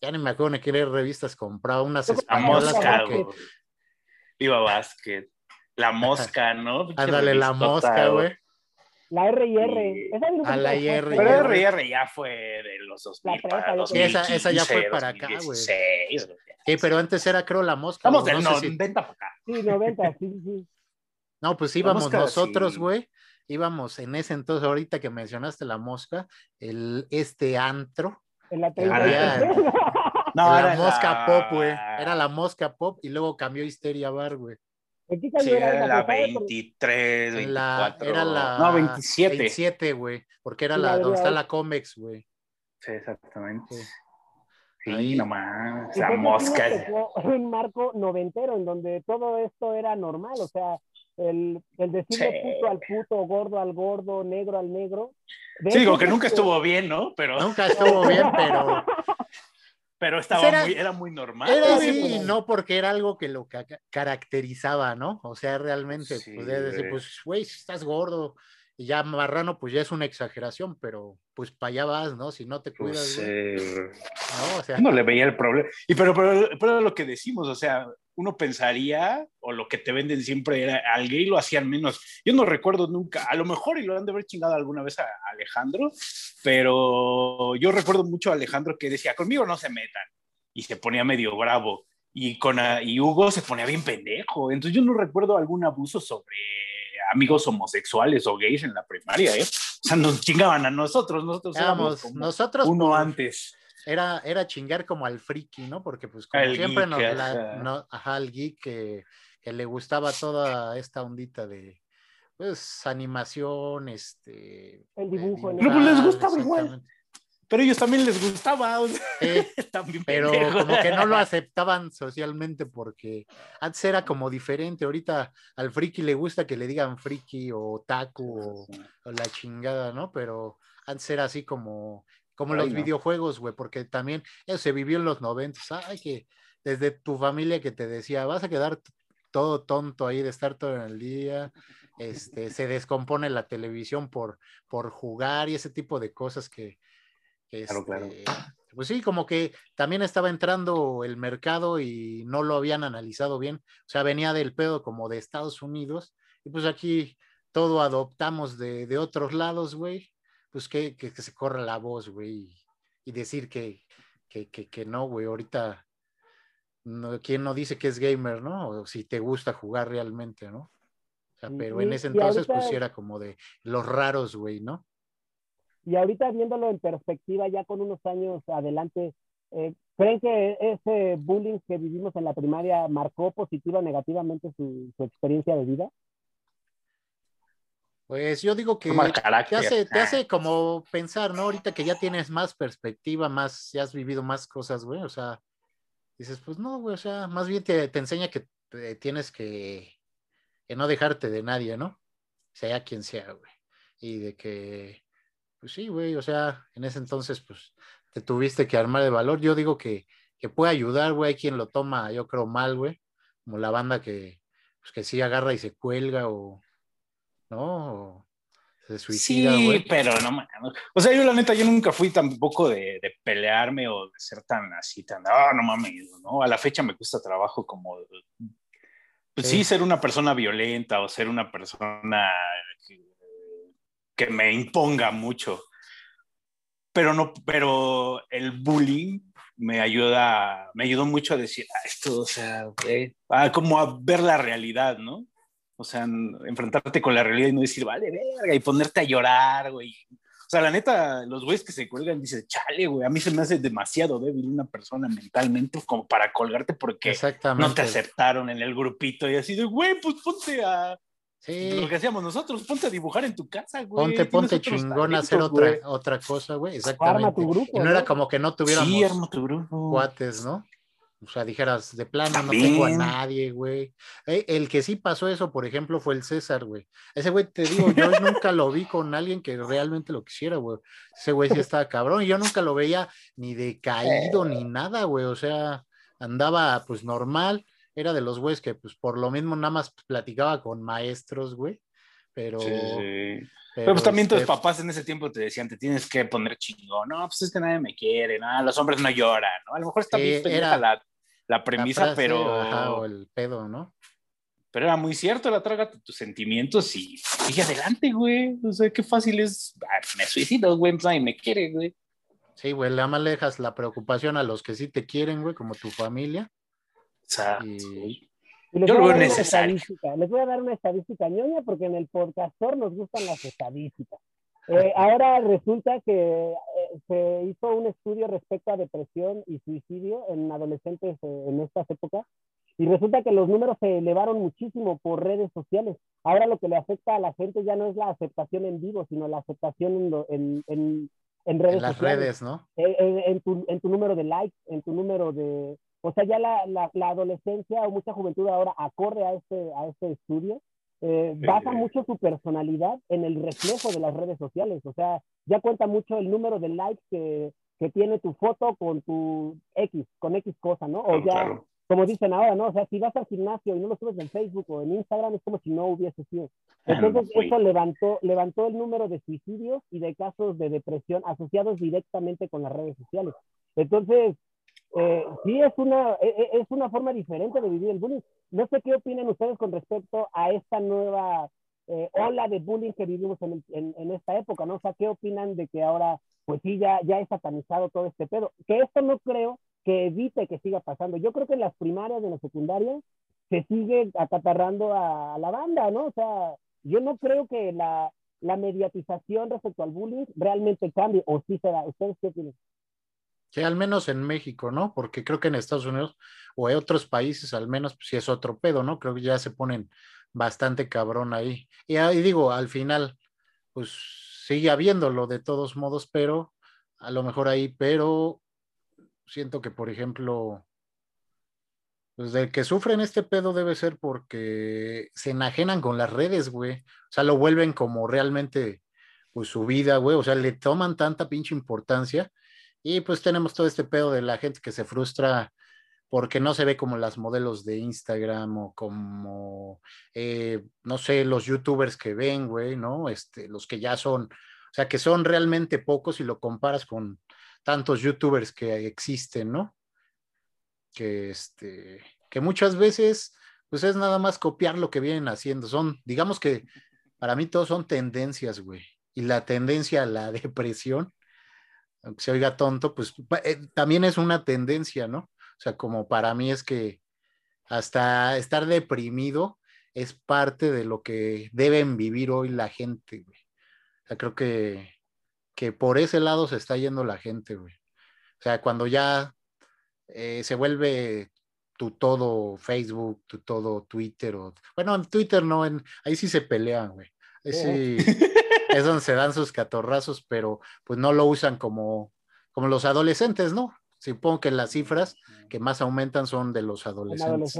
ya ni me acuerdo ni qué revistas compraba, unas. La mosca, Viva Basket. La mosca, ¿no? Ándale, la mosca, güey. La R&R. a la R Pero R&R ya fue de los 2000 para esa, esa ya fue para acá, güey. Sí, pero antes era, creo, la mosca. Estamos del 90 para acá. Sí, 90, sí, sí. No, pues íbamos nosotros, güey. Íbamos en ese entonces, ahorita que mencionaste la mosca, el, este antro, en la No, era la mosca pop, güey. Era la mosca pop y luego cambió Histeria Bar, güey. Sí, era la 23, 24. era la no, 27. 27, güey. Porque era la, donde está la Comex, güey. Sí, exactamente. Sí, Ahí. nomás. La mosca. Un marco noventero en donde todo esto era normal, o sea, el, el decirle puto al puto, gordo al gordo, negro al negro. Sí, digo que nunca estuvo bien, ¿no? Pero... Nunca estuvo bien, pero... pero estaba era, muy, era muy normal. Era así, no porque era algo que lo caracterizaba, ¿no? O sea, realmente, sí, pues, decir, pues, güey, estás gordo, y ya marrano, pues ya es una exageración, pero pues para allá vas, ¿no? Si no te cuidas. Pues, no, o sea, no le veía el problema. Y pero, pero, pero, lo que decimos, o sea, uno pensaría, o lo que te venden siempre era, al gay lo hacían menos. Yo no recuerdo nunca, a lo mejor y lo han de haber chingado alguna vez a Alejandro, pero yo recuerdo mucho a Alejandro que decía, conmigo no se metan, y se ponía medio bravo, y, con, y Hugo se ponía bien pendejo, entonces yo no recuerdo algún abuso sobre amigos homosexuales o gays en la primaria, ¿eh? O sea, nos chingaban a nosotros, nosotros éramos nosotros uno antes era, era chingar como al friki, ¿no? Porque pues como siempre nos, la, ajá, al geek que, que, le gustaba toda esta ondita de pues animación, este el dibujo, pero pues les gustaba igual. Pero ellos también les gustaba. pero como que no lo aceptaban socialmente porque antes era como diferente. Ahorita al friki le gusta que le digan friki o taku o, o la chingada, ¿no? Pero antes era así como como los videojuegos, güey, porque también eso se vivió en los noventas. Ay, que desde tu familia que te decía, vas a quedar todo tonto ahí de estar todo el día, este, se descompone la televisión por, por jugar y ese tipo de cosas que, claro, claro. Este, pues sí, como que también estaba entrando el mercado y no lo habían analizado bien, o sea, venía del pedo como de Estados Unidos y pues aquí todo adoptamos de, de otros lados, güey, pues que, que, se corra la voz, güey, y, decir que, que, que, no, güey, ahorita, no, ¿quién no dice que es gamer, no? O si te gusta jugar realmente, ¿no? O sea, pero en ese entonces, pues era como de los raros, güey, ¿no? Y ahorita viéndolo en perspectiva, ya con unos años adelante, eh, ¿creen que ese bullying que vivimos en la primaria marcó positiva o negativamente su, su experiencia de vida? Pues yo digo que te hace, te hace como pensar, ¿no? Ahorita que ya tienes más perspectiva, más, ya has vivido más cosas, güey, o sea, dices, pues no, güey, o sea, más bien te, te enseña que tienes que, que, no dejarte de nadie, ¿no? Sea quien sea, güey. Y de que, pues sí, güey, o sea, en ese entonces, pues, te tuviste que armar de valor. Yo digo que, que puede ayudar, güey, hay quien lo toma, yo creo, mal, güey, como la banda que, pues, que sí agarra y se cuelga o ¿no? Se suicida, sí, pero no O sea, yo la neta, yo nunca fui tampoco de, de pelearme o de ser tan así, tan, ah, no mames, ¿no? A la fecha me cuesta trabajo como, pues sí, ser una persona violenta o ser una persona que, que me imponga mucho. pero no, pero el bullying me ayuda, me ayudó mucho a decir, ah, esto, o sea, como a ver la realidad, ¿no? O sea, enfrentarte con la realidad y no decir, vale, verga, y ponerte a llorar, güey. O sea, la neta, los güeyes que se cuelgan dicen, chale, güey, a mí se me hace demasiado débil una persona mentalmente como para colgarte porque no te aceptaron en el grupito y así de, güey, pues ponte a, lo que hacíamos nosotros, ponte a dibujar en tu casa, güey. Ponte, ponte chingón a hacer otra, otra cosa, güey. Exactamente. Arma tu grupo, y no, era como que no tuviéramos sí, arma tu grupo. cuates, ¿no? O sea, dijeras, de plano no tengo a nadie, güey. Eh, el que sí pasó eso, por ejemplo, fue el César, güey. Ese güey, te digo, yo nunca lo vi con alguien que realmente lo quisiera, güey. Ese güey sí estaba cabrón. Y yo nunca lo veía ni decaído ni nada, güey. O sea, andaba pues normal era de los güeyes que, pues, por lo mismo nada más platicaba con maestros, güey. Pero. Pero, pues también tus este papás en ese tiempo te decían, te tienes que poner chingón. No, pues es que nadie me quiere, no, los hombres no lloran, ¿no? A lo mejor está bien era la, la premisa, pero. Ajá, o el pedo, ¿no? Pero era muy cierto, la traga tus sentimientos y sigue adelante, güey. O sea, qué fácil es. Ah, me suicido, güey, pues nadie me quiere, güey. Sí, güey, le alejas la preocupación a los que sí te quieren, güey, como tu familia. Yo lo veo necesario. Les voy a dar una estadística ñoña porque en el podcastor nos gustan las estadísticas. Eh, ahora resulta que eh, se hizo un estudio respecto a depresión y suicidio en adolescentes eh, en estas épocas y resulta que los números se elevaron muchísimo por redes sociales. Ahora lo que le afecta a la gente ya no es la aceptación en vivo, sino la aceptación en, en, en, redes en las redes, ¿no? En, tu, en tu número de likes, en tu número de, o sea, ya la, la, adolescencia o mucha juventud ahora acorde a este, a este estudio, eh, basa mucho su personalidad en el reflejo de las redes sociales. O sea, ya cuenta mucho el número de likes que, que tiene tu foto con tu X, con X cosa, ¿no? O ya, como dicen ahora, ¿no? O sea, si vas al gimnasio y no lo subes en Facebook o en Instagram, es como si no hubiese sido. Ah, Entonces, eso levantó, levantó el número de suicidios y de casos de depresión asociados directamente con las redes sociales. Entonces, eh, sí es una, e, e, es una forma diferente de vivir el bullying. No sé qué opinan ustedes con respecto a esta nueva eh, ola de bullying que vivimos en, en, esta época, ¿no? O sea, ¿qué opinan de que ahora, pues sí, ya, ya es satanizado todo este pedo? Que esto no creo que evite que siga pasando. Yo creo que en las primarias, en las secundarias, se sigue acatarrando a, la banda, ¿no? O sea, yo no creo que la, la mediatización respecto al bullying realmente cambie, o sí será. ¿Ustedes qué opinan? Al menos en México, ¿no? Porque creo que en Estados Unidos o en otros países, al menos, pues es otro pedo, ¿no? Creo que ya se ponen bastante cabrón ahí. Y ahí digo, al final, pues sigue habiéndolo de todos modos, pero a lo mejor ahí, pero siento que, por ejemplo, pues de que sufren este pedo debe ser porque se enajenan con las redes, güey. O sea, lo vuelven como realmente, pues su vida, güey. O sea, le toman tanta pinche importancia y pues tenemos todo este pedo de la gente que se frustra porque no se ve como las modelos de Instagram o como, eh, no sé, los youtubers que ven, güey, ¿no? Este, los que ya son, o sea, que son realmente pocos y lo comparas con tantos youtubers que existen, ¿no? Que, este, que muchas veces, pues es nada más copiar lo que vienen haciendo. Son, digamos que para mí todos son tendencias, güey. Y la tendencia a la depresión aunque se oiga tonto, pues eh, también es una tendencia, ¿no? O sea, como para mí es que hasta estar deprimido es parte de lo que deben vivir hoy la gente, güey. O sea, creo que, que por ese lado se está yendo la gente, güey. O sea, cuando ya eh, se vuelve tu todo Facebook, tu todo Twitter, o, bueno, en Twitter no, en, ahí sí se pelean, güey. Ahí sí, es donde se dan sus catorrazos, pero pues no lo usan como, como los adolescentes, ¿no? Supongo que las cifras que más aumentan son de los adolescentes,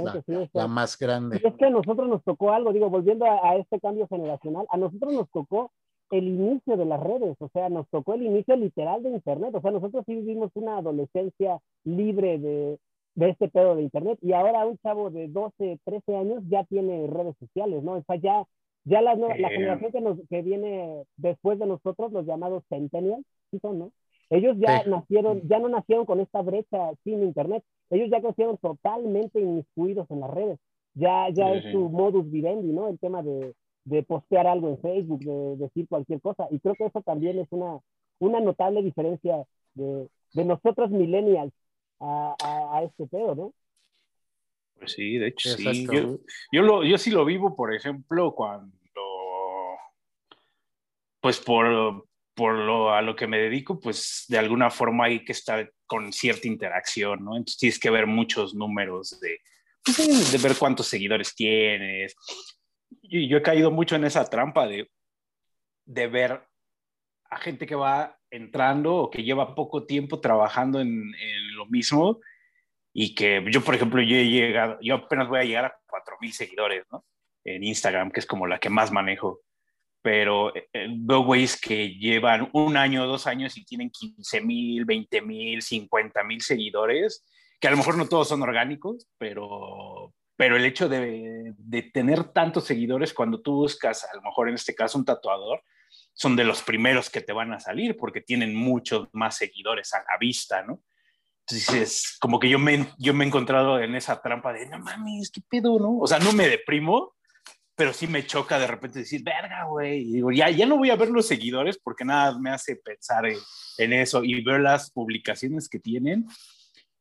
la, más grande. Y es que a nosotros nos tocó algo, digo, volviendo a, este cambio generacional, a nosotros nos tocó el inicio de las redes, o sea, nos tocó el inicio literal de Internet, o sea, nosotros sí vivimos una adolescencia libre de, de este pedo de Internet y ahora un chavo de 12, 13 años ya tiene redes sociales, ¿no? O sea, ya ya la, la generación que, nos, que viene después de nosotros, los llamados centennials, ¿sí son, no? Ellos ya nacieron, ya no nacieron con esta brecha sin internet. Ellos ya crecieron totalmente inmiscuidos en las redes. Ya, ya es su modus vivendi, ¿no? El tema de, de postear algo en Facebook, de decir cualquier cosa. Y creo que eso también es una, una notable diferencia de, de nosotros millennials a, a, este pedo, ¿no? Pues sí, de hecho sí. Yo, yo, lo, yo sí lo vivo, por ejemplo, cuando, pues por, por lo, a lo que me dedico, pues de alguna forma hay que estar con cierta interacción, ¿no? Entonces tienes que ver muchos números de, pues, de ver cuántos seguidores tienes. Y yo he caído mucho en esa trampa de, de ver a gente que va entrando o que lleva poco tiempo trabajando en, en lo mismo y que yo, por ejemplo, yo he llegado, yo apenas voy a llegar a 4.000 seguidores, ¿no? En Instagram, que es como la que más manejo pero eh, eh, veo güeyes que llevan un año, dos años y tienen 15 mil, 20 mil, 50 mil seguidores, que a lo mejor no todos son orgánicos, pero, pero el hecho de, de, tener tantos seguidores cuando tú buscas, a lo mejor en este caso un tatuador, son de los primeros que te van a salir porque tienen muchos más seguidores a la vista, ¿no? Entonces, como que yo me, yo me he encontrado en esa trampa de, no mames, qué pedo, ¿no? O sea, no me deprimo, pero sí me choca de repente decir, verga, güey. Y digo, ya, ya no voy a ver los seguidores porque nada me hace pensar en, en eso y ver las publicaciones que tienen.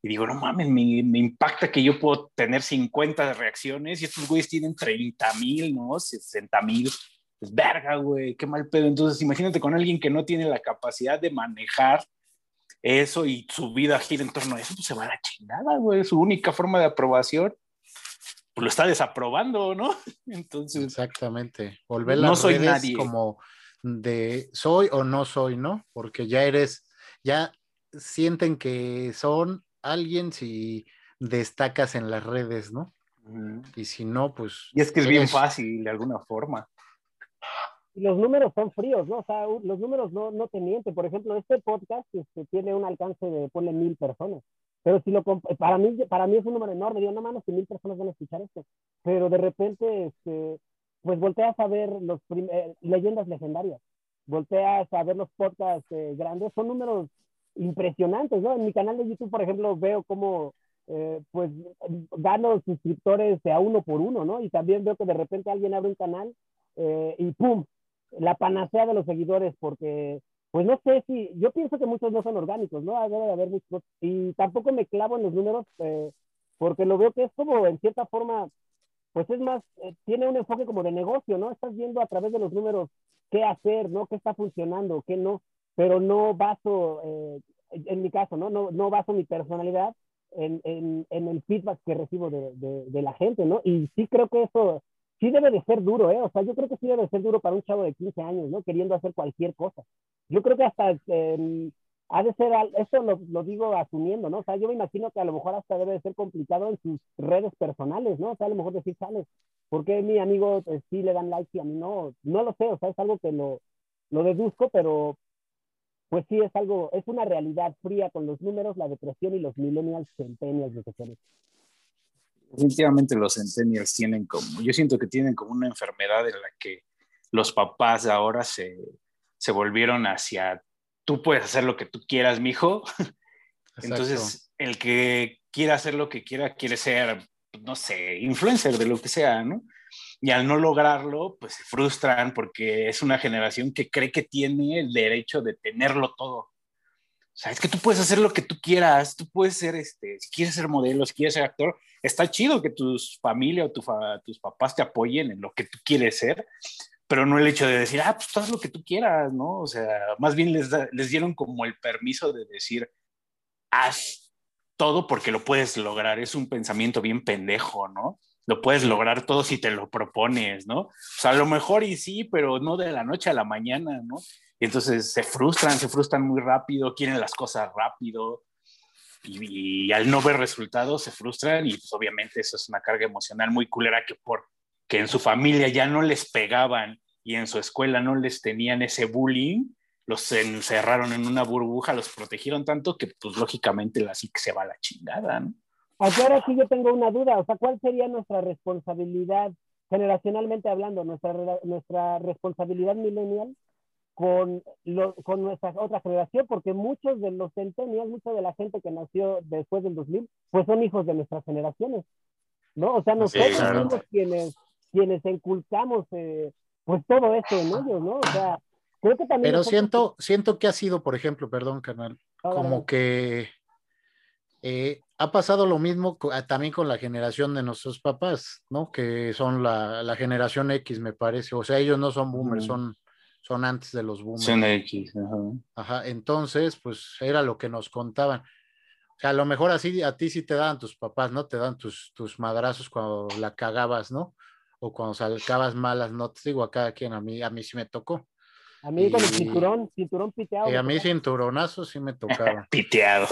Y digo, no mames, me, me, impacta que yo puedo tener 50 reacciones y estos güeyes tienen 30 mil, ¿no? 60 mil. Pues verga, güey, qué mal pedo. Entonces, imagínate con alguien que no tiene la capacidad de manejar eso y su vida gira en torno a eso, pues se va a la chingada, güey. Su única forma de aprobación pues lo está desaprobando, ¿no? Entonces. Exactamente. Volver no soy nadie. como de soy o no soy, ¿no? Porque ya eres, ya sienten que son alguien si destacas en las redes, ¿no? Y si no, pues. Y es que es bien fácil de alguna forma. Los números son fríos, ¿no? O sea, los números no, no te mienten. Por ejemplo, este podcast este, tiene un alcance de, ponle mil personas. Pero si lo para mí, para mí es un número enorme, digo, no mames, que mil personas van a escuchar esto. Pero de repente, este, pues volteas a ver los eh, leyendas legendarias, volteas a ver los podcasts eh, grandes, son números impresionantes, ¿no? En mi canal de YouTube, por ejemplo, veo cómo, eh, pues, gano suscriptores de a uno por uno, ¿no? Y también veo que de repente alguien abre un canal y ¡pum! La panacea de los seguidores porque pues no sé si, yo pienso que muchos no son orgánicos, ¿no? Debe de haber muchos, y tampoco me clavo en los números, eh, porque lo veo que es como, en cierta forma, pues es más, eh, tiene un enfoque como de negocio, ¿no? Estás viendo a través de los números qué hacer, ¿no? ¿Qué está funcionando, qué no? Pero no baso, eh, en mi caso, ¿no? No, no baso mi personalidad en, en, en el feedback que recibo de, de, de, la gente, ¿no? Y sí creo que eso sí debe de ser duro, ¿eh? O sea, yo creo que sí debe de ser duro para un chavo de 15 años, ¿no? Queriendo hacer cualquier cosa. Yo creo que hasta eh, ha de ser, eso lo, lo, digo asumiendo, ¿no? O sea, yo me imagino que a lo mejor hasta debe de ser complicado en sus redes personales, ¿no? O sea, a lo mejor decir, sales, ¿por qué mi amigo pues, sí le dan like y a mí no? No lo sé, o sea, es algo que lo, lo deduzco, pero pues sí es algo, es una realidad fría con los números, la depresión y los millennials, centennials, lo que definitivamente los centennials tienen como, yo siento que tienen como una enfermedad en la que los papás ahora se, se volvieron hacia, tú puedes hacer lo que tú quieras, mijo. Entonces, el que quiera hacer lo que quiera, quiere ser, no sé, influencer de lo que sea, ¿no? Y al no lograrlo, pues se frustran porque es una generación que cree que tiene el derecho de tenerlo todo. O sea, es que tú puedes hacer lo que tú quieras, tú puedes ser, este, si quieres ser modelo, si quieres ser actor, está chido que tus familia o tus papás te apoyen en lo que tú quieres ser, pero no el hecho de decir, ah, pues haz lo que tú quieras, ¿no? O sea, más bien les, les dieron como el permiso de decir, haz todo porque lo puedes lograr. Es un pensamiento bien pendejo, ¿no? Lo puedes lograr todo si te lo propones, ¿no? O sea, a lo mejor y sí, pero no de la noche a la mañana, ¿no? Y entonces se frustran, se frustran muy rápido, quieren las cosas rápido y, al no ver resultados se frustran y pues obviamente eso es una carga emocional muy culera que por que en su familia ya no les pegaban y en su escuela no les tenían ese bullying, los encerraron en una burbuja, los protegieron tanto que pues lógicamente la que se va a la chingada, ¿no? Ahora sí yo tengo una duda, o sea, ¿cuál sería nuestra responsabilidad, generacionalmente hablando, nuestra, nuestra responsabilidad millennial con, con nuestra otra generación, porque muchos de los centenials, mucha de la gente que nació después del 2000, pues son hijos de nuestras generaciones, ¿no? O sea, nosotros somos quienes, quienes inculcamos eh, pues todo esto en ellos, ¿no? O sea, Creo que también... Pero siento, siento que ha sido, por ejemplo, perdón, canal, como que eh, ha pasado lo mismo ah, también con la generación de nuestros papás, ¿no? Que son la, generación X, me parece. O sea, ellos no son boomers, son, son antes de los boomers. Son X, ajá. Entonces, pues era lo que nos contaban. O sea, a lo mejor así a ti sí te dan tus papás, ¿no? Te dan tus, tus madrazos cuando la cagabas, ¿no? O cuando sacabas malas notas. Digo, a cada quien, a mí, a mí sí me tocó. A mí con el cinturón, cinturón piteado. Y a mí cinturonazo sí me tocaba. piteado.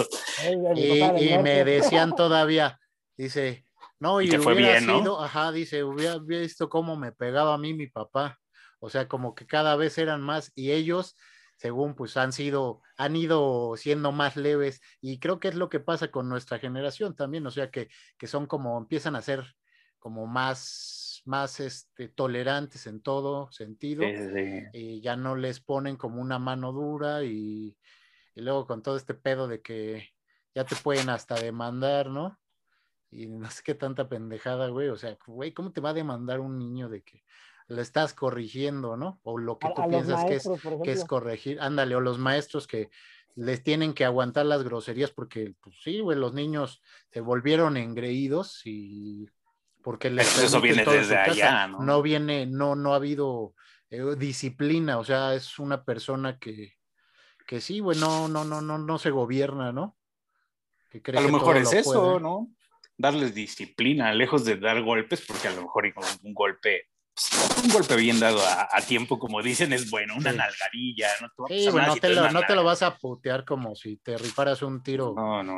y, me decían todavía, dice, no, y, hubiera sido, ajá, dice, hubiera visto cómo me pegaba a mí mi papá. O sea, como que cada vez eran más y ellos, según pues han sido, han ido siendo más leves y creo que es lo que pasa con nuestra generación también, o sea, que, que son como, empiezan a ser como más más este, tolerantes en todo sentido y ya no les ponen como una mano dura y, luego con todo este pedo de que ya te pueden hasta demandar, ¿no? Y no sé qué tanta pendejada, güey. O sea, güey, ¿cómo te va a demandar un niño de que le estás corrigiendo, ¿no? O lo que tú piensas que, es, que es corregir. Ándale, o los maestros que les tienen que aguantar las groserías porque, pues sí, güey, los niños se volvieron engreídos y porque eso viene desde allá, ¿no? No viene, no, no ha habido eh, disciplina, o sea, es una persona que, que sí, güey, no, no, no, no, no se gobierna, ¿no? a lo mejor es eso, ¿no? Darles disciplina, lejos de dar golpes, porque a lo mejor un golpe un golpe bien dado a, tiempo, como dicen, es bueno, una nalgarilla. No, sí, no, te lo, no, te lo, vas a putear como si te riparas un tiro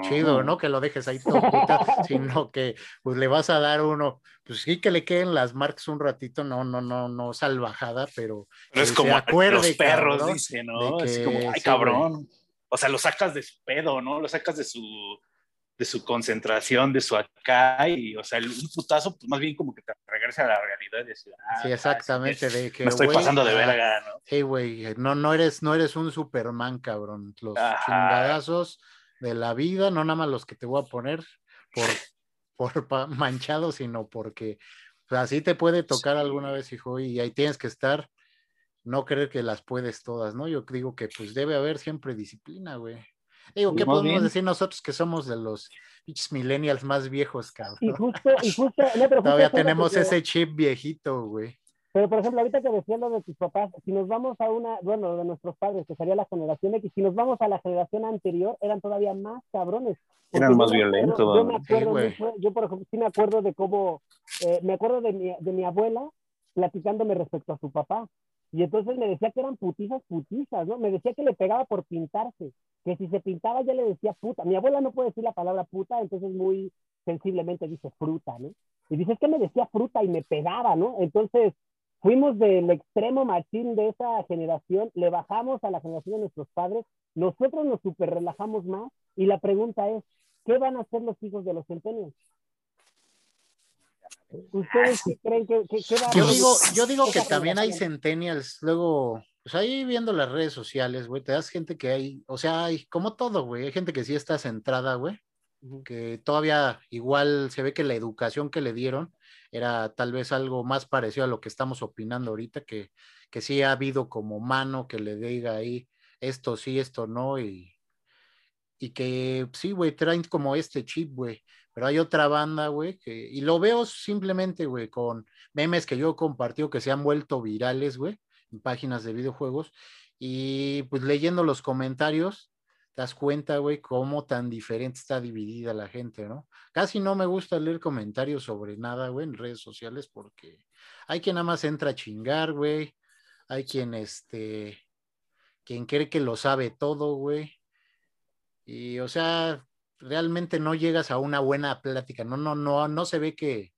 chido, ¿no? Que lo dejes ahí todo puta, sino que pues le vas a dar uno, pues sí que le queden las marcas un ratito, no, no, no, no salvajada, pero. es como los perros, dice, ¿no? es como, ay, cabrón. O sea, lo sacas de su pedo, ¿no? Lo sacas de su de su concentración, de su acá, y, o sea, un putazo, pues más bien como que te regresa a la realidad y decir, ah, sí, exactamente, de que, me estoy pasando de verga, ¿no? Sí, güey, no, no, eres, no eres un Superman, cabrón, los chingadazos de la vida, no nada más los que te voy a poner por, por manchado, sino porque así te puede tocar alguna vez, hijo, y ahí tienes que estar, no creer que las puedes todas, ¿no? Yo digo que pues debe haber siempre disciplina, güey. Digo, ¿qué podemos decir nosotros que somos de los millennials más viejos, cabrón? Y justo, y justo, Todavía tenemos ese chip viejito, güey. Pero, por ejemplo, ahorita que decías lo de tus papás, si nos vamos a una, bueno, de nuestros padres, que sería la generación X, si nos vamos a la generación anterior, eran todavía más cabrones. Eran más violentos. Yo me acuerdo, yo por ejemplo, sí me acuerdo de cómo, eh, me acuerdo de mi, de mi abuela platicándome respecto a su papá. Y entonces me decía que eran putizas, putizas, ¿no? Me decía que le pegaba por pintarse, que si se pintaba ya le decía puta. Mi abuela no puede decir la palabra puta, entonces muy sensiblemente dice fruta, ¿no? Y dice, es que me decía fruta y me pegaba, ¿no? Entonces fuimos del extremo machín de esa generación, le bajamos a la generación de nuestros padres, nosotros nos super relajamos más y la pregunta es, ¿qué van a hacer los hijos de los centenios? ¿Ustedes creen que, yo digo, yo digo que también hay centennials, luego, pues ahí viendo las redes sociales, güey, te das gente que hay, o sea, hay como todo, güey, hay gente que sí está centrada, güey, que todavía igual se ve que la educación que le dieron era tal vez algo más parecido a lo que estamos opinando ahorita, que, que sí ha habido como mano que le diga ahí esto sí, esto no, y, y que sí, güey, traen como este chip, güey pero hay otra banda, güey, que, y lo veo simplemente, güey, con memes que yo he compartido que se han vuelto virales, güey, en páginas de videojuegos, y pues leyendo los comentarios, te das cuenta, güey, cómo tan diferente está dividida la gente, ¿no? Casi no me gusta leer comentarios sobre nada, güey, en redes sociales, porque hay quien nada más entra a chingar, güey, hay quien, este, quien cree que lo sabe todo, güey, y, o sea, realmente no llegas a una buena plática, no, no, no, no se ve que,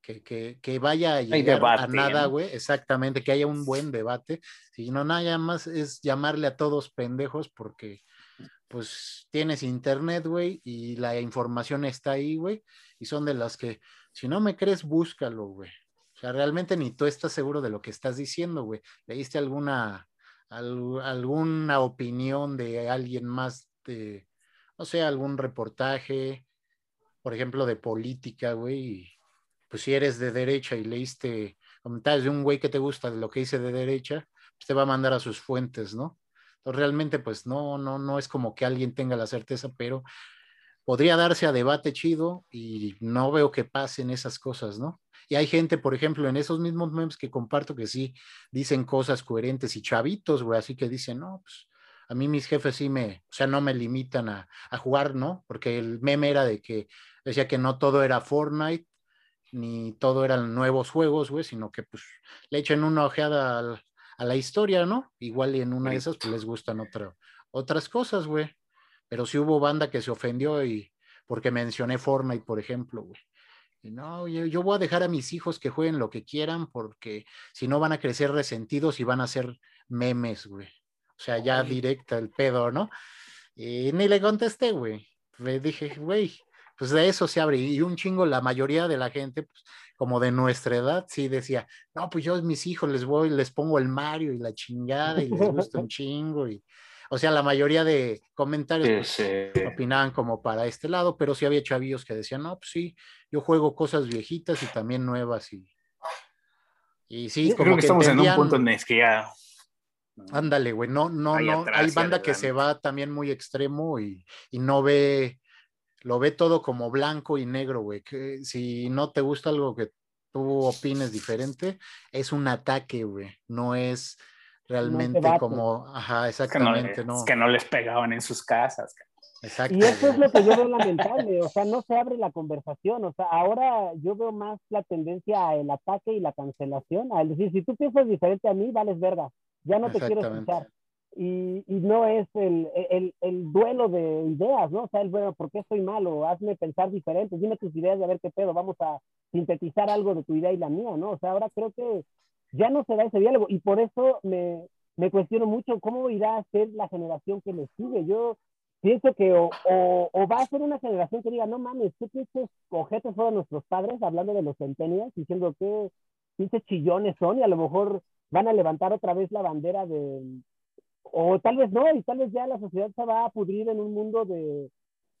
que, vaya a llegar a nada, güey, exactamente, que haya un buen debate, sino nada más es llamarle a todos pendejos porque pues tienes internet, güey, y la información está ahí, güey, y son de las que, si no me crees, búscalo, güey. O sea, realmente ni tú estás seguro de lo que estás diciendo, güey. ¿Leíste alguna, alguna opinión de alguien más de, no sé, algún reportaje, por ejemplo, de política, güey, pues si eres de derecha y leíste comentarios de un güey que te gusta de lo que dice de derecha, te va a mandar a sus fuentes, ¿no? Entonces, realmente, pues no, no, no es como que alguien tenga la certeza, pero podría darse a debate chido y no veo que pasen esas cosas, ¿no? Y hay gente, por ejemplo, en esos mismos memes que comparto que sí dicen cosas coherentes y chavitos, güey, así que dicen, no, pues a mí mis jefes sí me, o sea, no me limitan a, jugar, ¿no? Porque el meme era de que decía que no todo era Fortnite, ni todo eran nuevos juegos, güey, sino que pues le echen una ojeada a la historia, ¿no? Igual y en una de esas pues les gustan otra, otras cosas, güey. Pero sí hubo banda que se ofendió y porque mencioné Fortnite, por ejemplo, güey. Y no, yo, yo, voy a dejar a mis hijos que jueguen lo que quieran porque si no van a crecer resentidos y van a ser memes, güey. O sea, ya directa el pedo, ¿no? Y ni le contesté, güey. Le dije, güey, pues de eso se abre. Y un chingo, la mayoría de la gente, pues, como de nuestra edad, sí decía, no, pues yo a mis hijos les voy, les pongo el Mario y la chingada y les gusta un chingo. Y, o sea, la mayoría de comentarios pues, opinaban como para este lado, pero sí había chavillos que decían, no, pues sí, yo juego cosas viejitas y también nuevas. Y, y sí, como Creo que, estamos en un punto en el que ya Ándale, güey, no, no, no, hay banda que se va también muy extremo y, no ve, lo ve todo como blanco y negro, güey, que si no te gusta algo que tú opines diferente, es un ataque, güey, no es realmente como, ajá, exactamente, no, Es que no les pegaban en sus casas. Exacto. Y eso es lo que yo veo lamentable, o sea, no se abre la conversación, o sea, ahora yo veo más la tendencia al ataque y la cancelación, al decir, si tú piensas diferente a mí, vales verga ya no te quiero escuchar. Y, y, no es el, el, el, duelo de ideas, ¿no? O sea, el bueno, ¿por qué estoy malo? Hazme pensar diferente, dime tus ideas y a ver qué pedo, vamos a sintetizar algo de tu idea y la mía, ¿no? O sea, ahora creo que ya no se da ese diálogo y por eso me, me cuestiono mucho cómo irá a ser la generación que me sigue. Yo pienso que o, o, o, va a ser una generación que diga, no mames, qué pinches cojetes fueron nuestros padres hablando de los centenias, diciendo que pinches chillones son y a lo mejor van a levantar otra vez la bandera de, o tal vez no, y tal vez ya la sociedad se va a pudrir en un mundo de,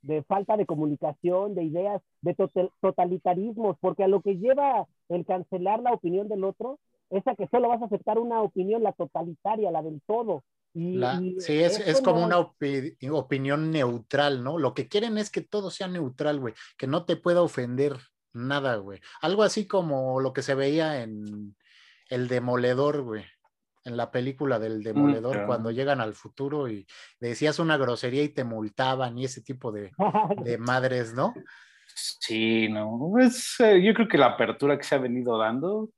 de falta de comunicación, de ideas, de totalitarismos, porque a lo que lleva el cancelar la opinión del otro es a que solo vas a aceptar una opinión, la totalitaria, la del todo. Y, sí, es, es como una opinión neutral, ¿no? Lo que quieren es que todo sea neutral, güey, que no te pueda ofender nada, güey. Algo así como lo que se veía en, el demoledor, güey. En la película del mm, demoledor, cuando llegan al futuro y decías una grosería y te multaban y ese tipo de, madres, ¿no? Sí, no. Es, eh, yo creo que la apertura que se ha venido dando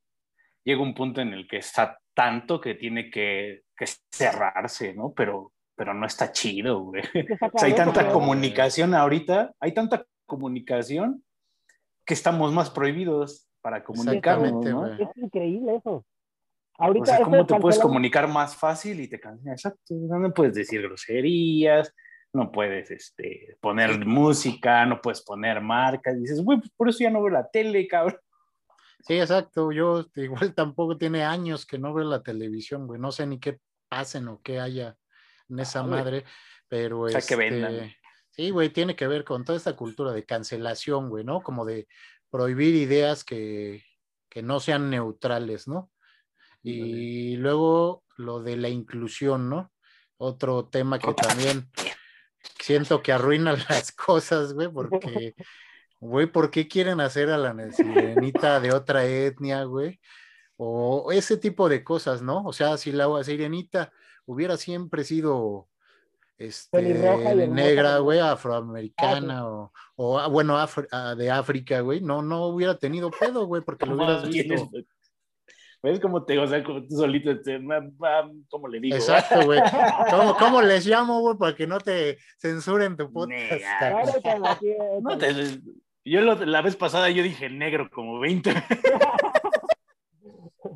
llega un punto en el que está tanto que tiene que, cerrarse, ¿no? Pero, pero no está chido, güey. O sea, hay tanta comunicación ahorita, hay tanta comunicación que estamos más prohibidos para comunicarnos, ¿no? Es increíble eso. Ahorita o sea, ¿cómo te puedes comunicar más fácil y te cansas? Exacto, no puedes decir groserías, no puedes este, poner música, no puedes poner marcas. dices, güey, pues por eso ya no veo la tele, cabrón. Sí, exacto. Yo igual tampoco tiene años que no veo la televisión, güey. No sé ni qué pasen o qué haya en esa ah, madre, pero o sea, que vendan. Este, sí, güey, tiene que ver con toda esta cultura de cancelación, güey, ¿no? Como de prohibir ideas que, no sean neutrales, ¿no? Y luego lo de la inclusión, ¿no? Otro tema que también siento que arruina las cosas, güey, porque, güey, ¿por qué quieren hacer a la sirenita de otra etnia, güey? O ese tipo de cosas, ¿no? O sea, si la sirenita hubiera siempre sido este, negra, güey, afroamericana o, o, ah, bueno, ah, de África, güey, no, no hubiera tenido pedo, güey, porque lo hubieras visto. ¿Ves cómo te, o sea, como tú solito, este, ¿cómo le digo? Exacto, güey. ¿Cómo, les llamo, güey, para que no te censuren tu podcast? No yo la vez pasada yo dije negro como 20.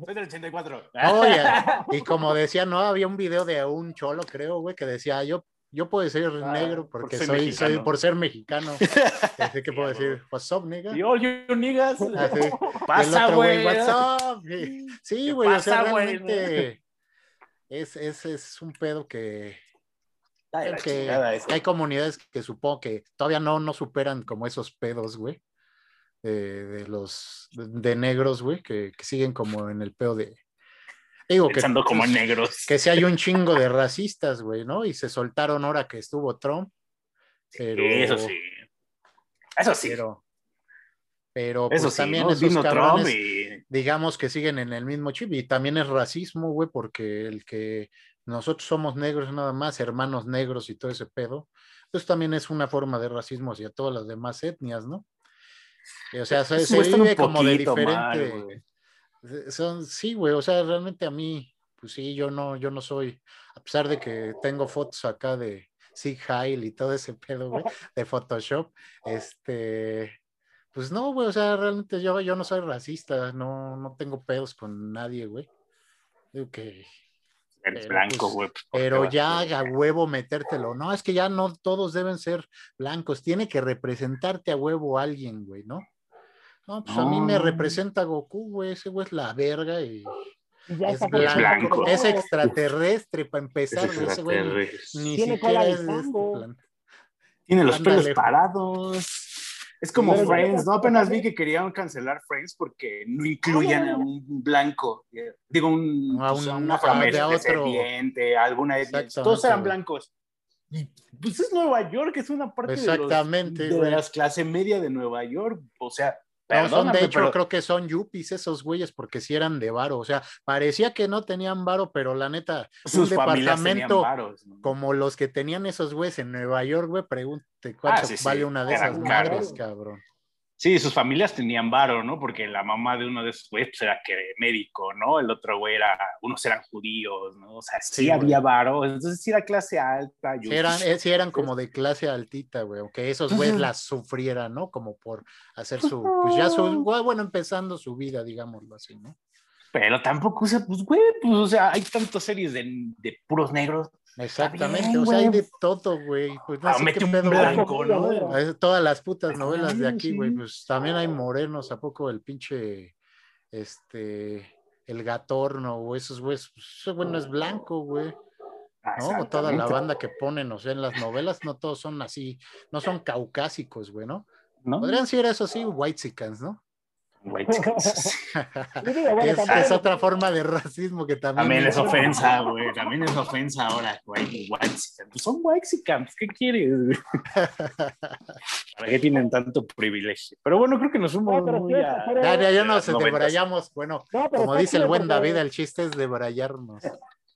Soy del 84. Oye, y como decía, no, había un video de un cholo, creo, güey, que decía, yo yo puedo ser ah, negro porque soy, soy, por ser mexicano. Así que puedo decir, what's up, nigga? Yo, you niggas. Pasa, güey. What's up? Sí, güey, o sea, realmente es, es, es un pedo que, que hay comunidades que supongo que todavía no, no superan como esos pedos, güey, de, de, los de negros, güey, que, que, siguen como en el pedo de, Digo pensando como pues, negros. Que si hay un chingo de racistas, güey, ¿no? Y se soltaron ahora que estuvo Trump. Pero, eso sí. Eso sí. Pero, pero pues, también esos cabrones, digamos que siguen en el mismo chip y también es racismo, güey, porque el que nosotros somos negros nada más, hermanos negros y todo ese pedo, pues también es una forma de racismo hacia todas las demás etnias, ¿no? O sea, se, vive como de diferente. son, sí, güey, o sea, realmente a mí, pues sí, yo no, yo no soy, a pesar de que tengo fotos acá de Sig Heil y todo ese pedo, güey, de Photoshop, este, pues no, güey, o sea, realmente yo, yo no soy racista, no, no tengo pedos con nadie, güey. Digo que Eres blanco, güey. Pues, pero ya a huevo metértelo. No, es que ya no todos deben ser blancos. Tiene que representarte a huevo alguien, güey, ¿no? No, pues a mí me representa Goku, güey. Ese güey es la verga y. es, blanco. es extraterrestre para empezar, ese güey. Ni siquiera es de este plan. Tiene los pelos parados. Es como Friends, ¿no? Apenas vi que querían cancelar Friends porque no incluían a un blanco. Digo, un, a pues, una familia descendiente, alguna etnia. Todos eran blancos. Y pues es Nueva York, es una parte de, los, de las clase media de Nueva York. O sea, no, son, de hecho, creo que son yuppies esos güeyes, porque si eran de varo. O sea, parecía que no tenían varo, pero la neta, un departamento como los que tenían esos güeyes en Nueva York, güey, pregunte cuánto ah, vale una de esas madres, cabrón. Sí, sus familias tenían varo, ¿no? Porque la mamá de uno de esos güeyes pues, era que médico, ¿no? El otro güey era, unos eran judíos, ¿no? O sea, sí, había varo, entonces sí era clase alta. Sí eran, eh, sí eran como de clase altita, güey, aunque esos güeyes las sufrieran, ¿no? Como por hacer su, pues ya su, bueno, empezando su vida, digámoslo así, ¿no? Pero tampoco, o sea, pues, güey, pues, o sea, hay tantas series de, de puros negros, Exactamente, o sea, hay de todo, güey. Pues no ah, sé qué pedo, blanco, ¿no? Todas las putas novelas de aquí, güey, pues también hay morenos, ¿a poco el pinche, este, el gatorno o esos güeyes? Pues, ese güey no es blanco, güey. ¿No? Toda la banda que ponen, o sea, en las novelas no todos son así, no son caucásicos, güey, ¿no? ¿No? Podrían ser eso sí, white ¿no? Es, otra forma de racismo que también. También es ofensa, güey. También es ofensa ahora, güey. Pues son Wexicans, ¿qué quieres? ¿Para qué tienen tanto privilegio? Pero bueno, creo que nos fuimos muy Ya, ya, nos debrayamos. Bueno, como dice el buen David, el chiste es debrayarnos.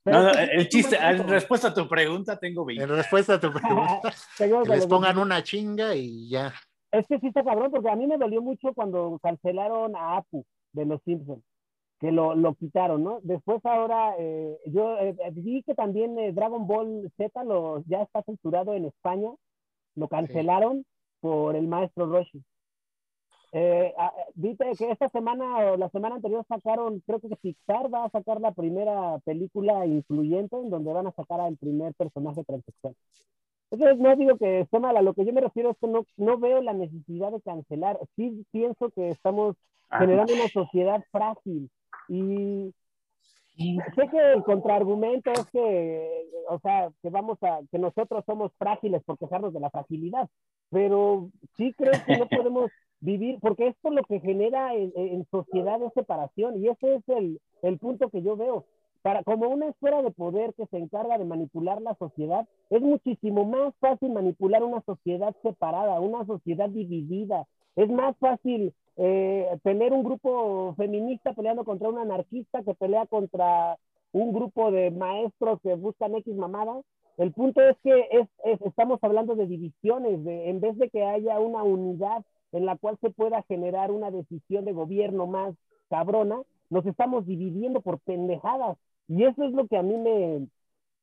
No, el chiste, en respuesta a tu pregunta tengo 20. En respuesta a tu pregunta, que les pongan una chinga y ya. Es que sí está cabrón, porque a mí me dolió mucho cuando cancelaron a Apu de los Simpsons, que lo, lo quitaron, ¿no? Después ahora, eh, yo eh, vi que también eh, Dragon Ball Z lo, ya está censurado en España, lo cancelaron por el maestro Roshi. Eh, Viste que esta semana o la semana anterior sacaron, creo que Pixar va a sacar la primera película influyente en donde van a sacar al primer personaje transexual. Entonces, no digo que esté mal, a lo que yo me refiero es que no, no veo la necesidad de cancelar. Sí pienso que estamos generando una sociedad frágil y, sé que el contraargumento es que, o sea, que vamos a, que nosotros somos frágiles por quejarnos de la fragilidad, pero sí creo que no podemos vivir, porque esto es lo que genera en, en sociedad es separación y ese es el, el punto que yo veo para, como una esfera de poder que se encarga de manipular la sociedad, es muchísimo más fácil manipular una sociedad separada, una sociedad dividida. Es más fácil eh, tener un grupo feminista peleando contra un anarquista que pelea contra un grupo de maestros que buscan X mamada. El punto es que es, estamos hablando de divisiones, en vez de que haya una unidad en la cual se pueda generar una decisión de gobierno más cabrona, nos estamos dividiendo por pendejadas. Y eso es lo que a mí me,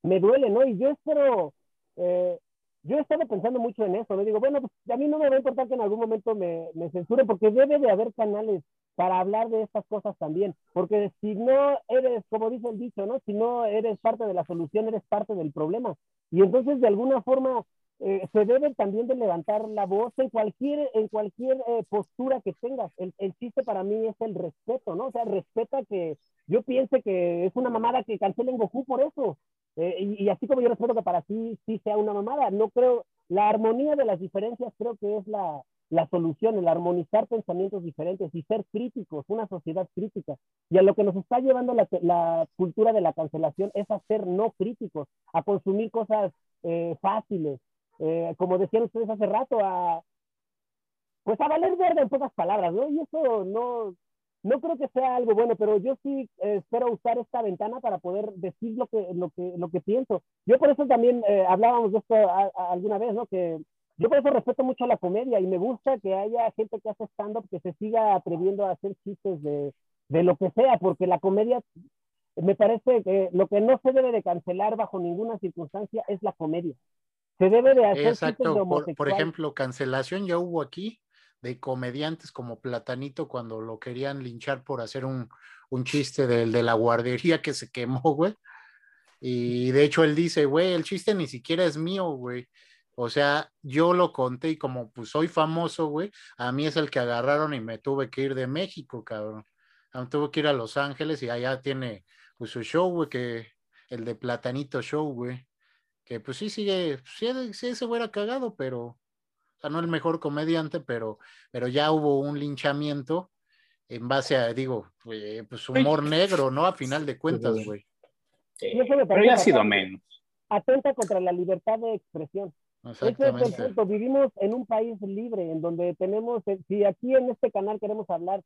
me duele, ¿no? Y yo espero, eh, yo he estado pensando mucho en eso, ¿no? Digo, bueno, pues a mí no me va a importar que en algún momento me, me censuren, porque debe de haber canales para hablar de estas cosas también, porque si no eres, como dice el dicho, ¿no? Si no eres parte de la solución, eres parte del problema. Y entonces, de alguna forma, eh, se debe también de levantar la voz en cualquier, en cualquier eh, postura que tengas. El, el, chiste para mí es el respeto, ¿no? O sea, respeta que yo piense que es una mamada que cancelen Goku por eso. Eh, y, así como yo respeto que para ti sí sea una mamada, no creo, la armonía de las diferencias creo que es la, la solución, el armonizar pensamientos diferentes y ser críticos, una sociedad crítica. Y a lo que nos está llevando la, cultura de la cancelación es a ser no críticos, a consumir cosas fáciles, eh, como decían ustedes hace rato, a pues a valer verde en pocas palabras, ¿no? Y eso no, no creo que sea algo bueno, pero yo sí eh, espero usar esta ventana para poder decir lo que, lo que, lo que pienso. Yo por eso también hablábamos de esto alguna vez, ¿no? Que yo por eso respeto mucho la comedia y me gusta que haya gente que hace stand-up que se siga atreviendo a hacer chistes de, de lo que sea, porque la comedia, me parece que lo que no se debe de cancelar bajo ninguna circunstancia es la comedia. Se debe de hacer Exacto, de por, por, ejemplo, cancelación ya hubo aquí de comediantes como Platanito cuando lo querían linchar por hacer un, un chiste del de la guardería que se quemó, güey. Y de hecho él dice, güey, el chiste ni siquiera es mío, güey. O sea, yo lo conté y como pues soy famoso, güey, a mí es el que agarraron y me tuve que ir de México, cabrón. Me tuve que ir a Los Ángeles y allá tiene pues su show, güey, que el de Platanito Show, güey. Que pues sí sigue, sí, sí ese güey era cagado, pero, o sea, no el mejor comediante, pero, pero ya hubo un linchamiento en base a, digo, pues humor negro, ¿no? A final de cuentas, güey. Sí, pero ya ha sido menos. Atenta contra la libertad de expresión. Exactamente. Vivimos en un país libre, en donde tenemos, eh, si aquí en este canal queremos hablar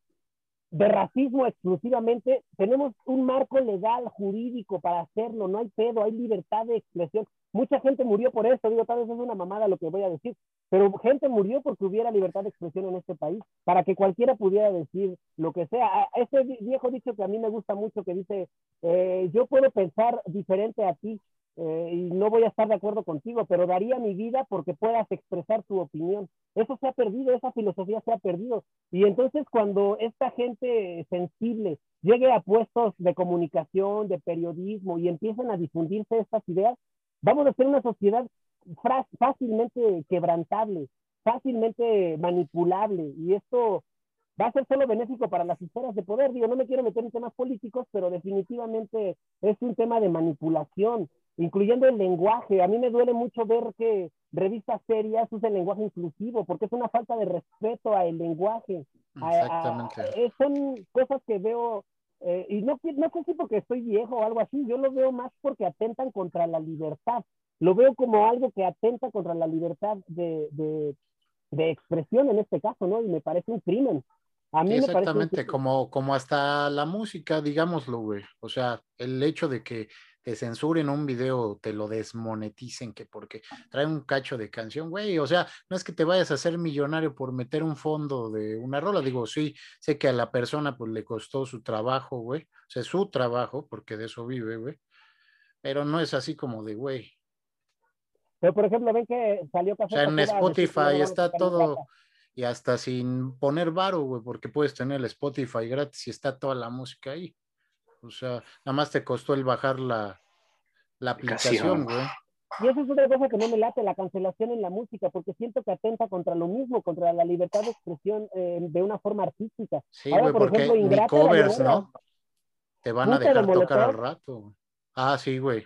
de racismo exclusivamente, tenemos un marco legal, jurídico para hacerlo, no hay pedo, hay libertad de expresión. Mucha gente murió por esto, digo, tal vez es una mamada lo que voy a decir, pero gente murió porque hubiera libertad de expresión en este país, para que cualquiera pudiera decir lo que sea. Ese viejo dicho que a mí me gusta mucho, que dice, eh, yo puedo pensar diferente a ti, eh, y no voy a estar de acuerdo contigo, pero daría mi vida porque puedas expresar tu opinión. Eso se ha perdido, esa filosofía se ha perdido. Y entonces cuando esta gente sensible llegue a puestos de comunicación, de periodismo y empiecen a difundirse estas ideas, vamos a ser una sociedad fácilmente quebrantable, fácilmente manipulable. Y esto va a ser solo benéfico para las esferas de poder. Digo, no me quiero meter en temas políticos, pero definitivamente es un tema de manipulación incluyendo el lenguaje. A mí me duele mucho ver que revistas serias usen lenguaje inclusivo, porque es una falta de respeto al lenguaje. Exactamente. Eh, son cosas que veo, eh, y no, no sé si porque estoy viejo o algo así, yo lo veo más porque atentan contra la libertad. Lo veo como algo que atenta contra la libertad de, de, de expresión en este caso, ¿no? Y me parece un crimen. A mí Exactamente, me parece como, como hasta la música, digámoslo, güey. O sea, el hecho de que te censuren un video, te lo desmoneticen, que porque trae un cacho de canción, güey, o sea, no es que te vayas a hacer millonario por meter un fondo de una rola, digo, sí, sé que a la persona pues le costó su trabajo, güey, o sea, su trabajo, porque de eso vive, güey, pero no es así como de, güey. Pero, por ejemplo, ven que salió O sea, en Spotify está todo, y hasta sin poner varo, güey, porque puedes tener el Spotify gratis y está toda la música ahí. O sea, nada más te costó el bajar la, la aplicación, güey. Y eso es otra cosa que no me late, la cancelación en la música, porque siento que atenta contra lo mismo, contra la libertad de expresión eh, de una forma artística. Sí, güey, porque ejemplo, covers, ¿no? Te van a dejar tocar al rato. Ah, sí, güey.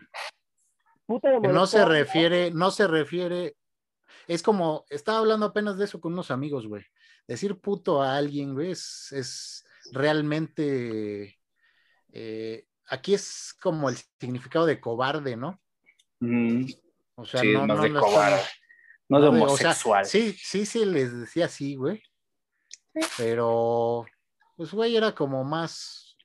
no se refiere, no se refiere, es como, estaba hablando apenas de eso con unos amigos, güey. Decir puto a alguien, güey, es, es realmente eh, aquí es como el significado de cobarde, ¿no? O sea, no, no, de cobarde, no de homosexual. sí, sí, sí, les decía así, güey. Pero, pues, güey, era como más,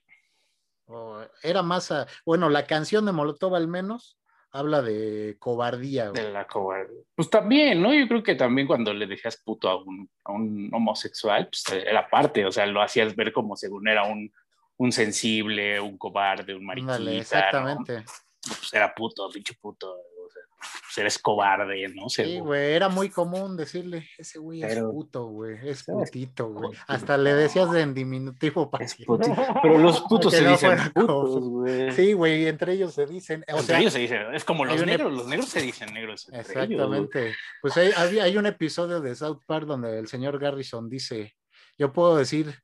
era más, bueno, la canción de Molotov al menos habla de cobardía. De la cobardía. Pues también, ¿no? Yo creo que también cuando le decías puto a un, a un homosexual, pues era parte, o sea, lo hacías ver como según era un un sensible, un cobarde, un mariquita. exactamente. Pues era puto, dicho puto. O sea, pues eres cobarde, ¿no? Sí, güey, era muy común decirle, ese güey es puto, güey, es putito, güey. Hasta le decías en diminutivo para Pero los putos se dicen putos, güey. Sí, güey, entre ellos se dicen. O entre ellos se dicen, es como los negros, los negros se dicen negros. Exactamente. pues hay, hay un episodio de South Park donde el señor Garrison dice, yo puedo decir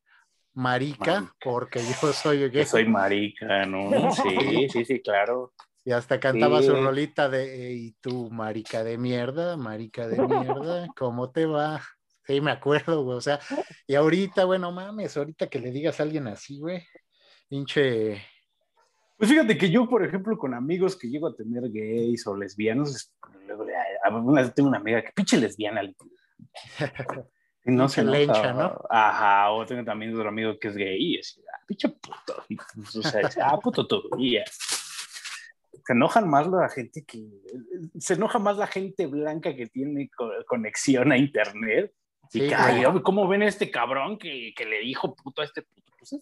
marica, porque yo soy gay. soy marica, ¿no? Sí, sí, sí, claro. Y hasta cantaba su rolita de, y tú, marica de mierda, marica de mierda, ¿cómo te va? Sí, me acuerdo, güey. O sea, y ahorita, bueno, mames, ahorita que le digas a alguien así, güey, pinche. Pues fíjate que yo, por ejemplo, con amigos que llego a tener gays o lesbianos, una vez tengo una amiga que pinche lesbiana. No se lencha, ¿no? Ajá, o tengo también otro amigo que es gay y es, ah, pinche puto. Pues, o sea, ah, puto. Y se enojan más la gente que se enoja más la gente blanca que tiene conexión a internet y que, ay, ¿cómo ven a este cabrón que, que, le dijo puto a este puto? Pues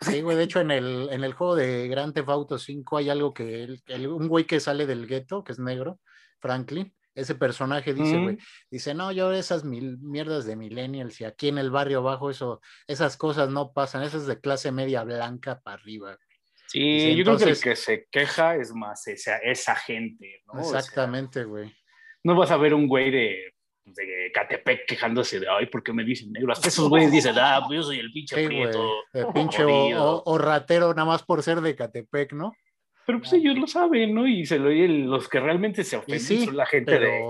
sí, güey, de hecho en el, en el juego de Grand Theft Auto 5 hay algo que el, un güey que sale del gueto, que es negro, Franklin, ese personaje dice, güey, dice, no, yo esas mil, mierdas de millennials y aquí en el barrio abajo eso, esas cosas no pasan, esas es de clase media blanca para arriba. Sí, yo creo que el que se queja es más esa, esa gente, ¿no? Exactamente, güey. no vas a ver un güey de, de Catepec quejándose de, ay, ¿por qué me dicen negro? Hasta esos güeyes dicen, ah, pues yo soy el pinche sí, prieto. El pinche o, ratero nada más por ser de Catepec, ¿no? Pero pues ellos lo saben, ¿no? Y se lo, los que realmente se ofenden son la gente de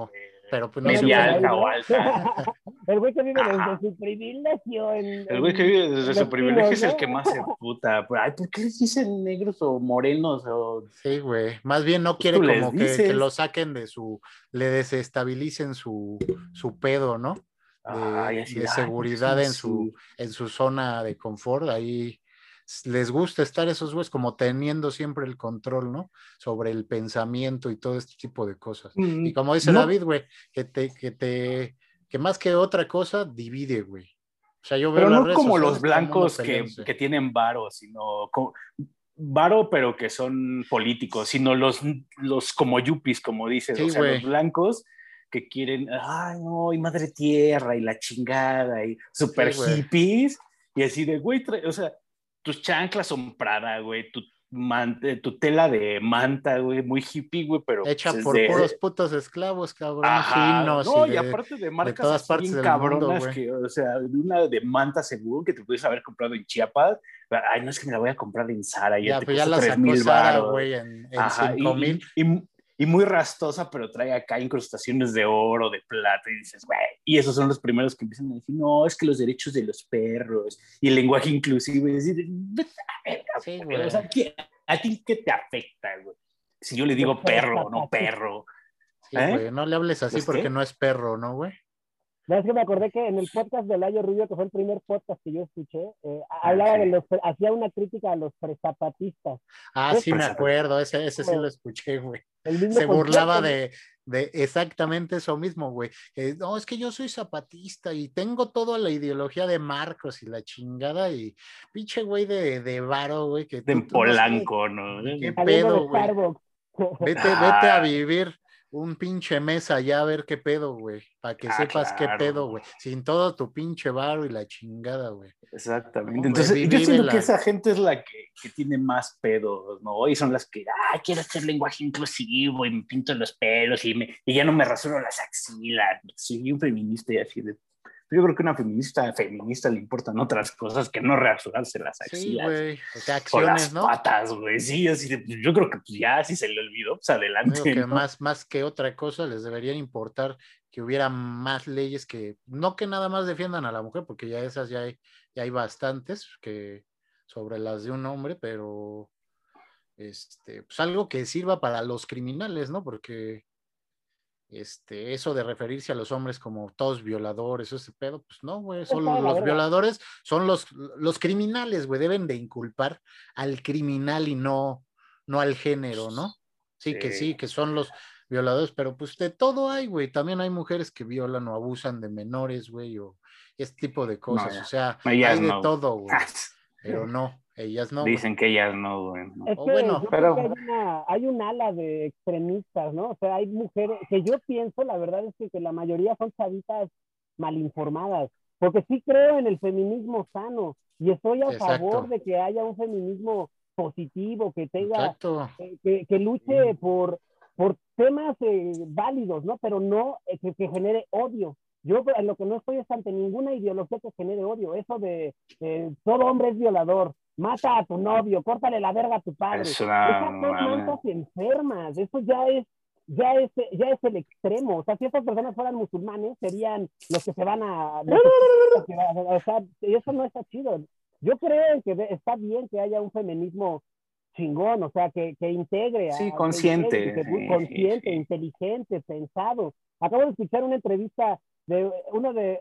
pero pues no media alta o alta. el güey que vive desde su privilegio. el güey que vive desde su privilegio es el que más se puta. Ay, ¿por qué les dicen negros o morenos? O... Sí, güey. Más bien no quiere como que, lo saquen de su, le desestabilicen su, su pedo, ¿no? De, de seguridad en, su, en su zona de confort. Ahí les gusta estar esos güeyes como teniendo siempre el control, ¿no? Sobre el pensamiento y todo este tipo de cosas. y mm, como dice David, güey, que te, que te, que más que otra cosa, divide, güey. O sea, yo veo pero no como los blancos que, que, tienen varo, sino como, varo, pero que son políticos, sino los, los como yuppies, como dices, o sea, los blancos que quieren, ay, no, y madre tierra, y la chingada, y super hippies, y así de, güey, o sea, tus chanclas son Prada, güey, tu, tu tela de manta, güey, muy hippie, güey, pero... Hecha pues, por puros putos esclavos, cabrón, No, y, aparte de marcas de todas partes bien cabronas, que, o sea, una de manta seguro que te puedes haber comprado en Chiapas, ay, no es que me la voy a comprar en Zara, ya, ya te pues ya la sacó Zara, güey, en, en 5 mil. y muy rastosa, pero trae acá incrustaciones de oro, de plata, y dices, güey, y esos son los primeros que empiezan a decir, no, es que los derechos de los perros y el lenguaje inclusivo, y decir, sí, güey. O sea, ¿a ti qué te afecta, güey? Si yo le digo perro, no perro. Sí, ¿Eh? güey, no le hables así porque no es perro, ¿no, güey? No, es que me acordé que en el podcast de Layo Rubio, que fue el primer podcast que yo escuché, eh, hablaba de los, hacía una crítica a los prezapatistas. Ah, sí, me acuerdo, ese, ese sí lo escuché, güey. Se burlaba de, de, exactamente eso mismo, güey. no, es que yo soy zapatista y tengo toda la ideología de Marcos y la chingada y pinche güey de, de varo, güey. Que de Polanco, ¿no? ¿Qué pedo, güey? Vete, vete a vivir un pinche mes allá a ver qué pedo, güey, para que ah, sepas qué pedo, güey, sin todo tu pinche barro y la chingada, güey. Exactamente. Entonces, yo siento que esa gente es la que, que, tiene más pedos, ¿no? Y son las que, ah, quiero hacer lenguaje inclusivo y me pinto los pelos y, me, y ya no me rasuro las axilas. Soy un feminista y así de, yo creo que a una feminista feminista le importan otras cosas que no reasurarse las axilas. Sí, güey. O sea, acciones, las ¿no? patas, güey. Sí, así de, yo creo que pues, ya si se le olvidó, pues adelante. Creo que más, más que otra cosa les debería importar que hubiera más leyes que, no que nada más defiendan a la mujer, porque ya esas ya hay, ya hay bastantes que sobre las de un hombre, pero este, pues algo que sirva para los criminales, ¿no? Porque este, eso de referirse a los hombres como todos violadores, ese pedo, pues no, güey, son los, violadores, son los, los criminales, güey, deben de inculpar al criminal y no, no al género, ¿no? Sí, que sí, que son los violadores, pero pues de todo hay, güey, también hay mujeres que violan o abusan de menores, güey, o este tipo de cosas, o sea, hay de todo, güey, pero no, ellas no. Dicen que ellas no, güey. Es que bueno, pero... Hay, una, hay, un ala de extremistas, ¿no? O sea, hay mujeres que yo pienso, la verdad es que, la mayoría son chavitas mal informadas, porque sí creo en el feminismo sano y estoy a favor de que haya un feminismo positivo, que tenga, que, que, luche por, por temas eh, válidos, ¿no? Pero no eh, que, que genere odio. Yo en lo que no estoy es ante ninguna ideología que genere odio. Eso de todo hombre es violador, mata a tu novio, córtale la verga a tu padre. Esas son mantas enfermas. Eso ya es ya es, ya es el extremo. O sea, si estas personas fueran musulmanes, serían los que se van a... o sea, eso no está chido. Yo creo que está bien que haya un feminismo chingón, o sea, que, que integre. Sí, consciente. consciente, inteligente, pensado. Acabo de escuchar una entrevista de uno de,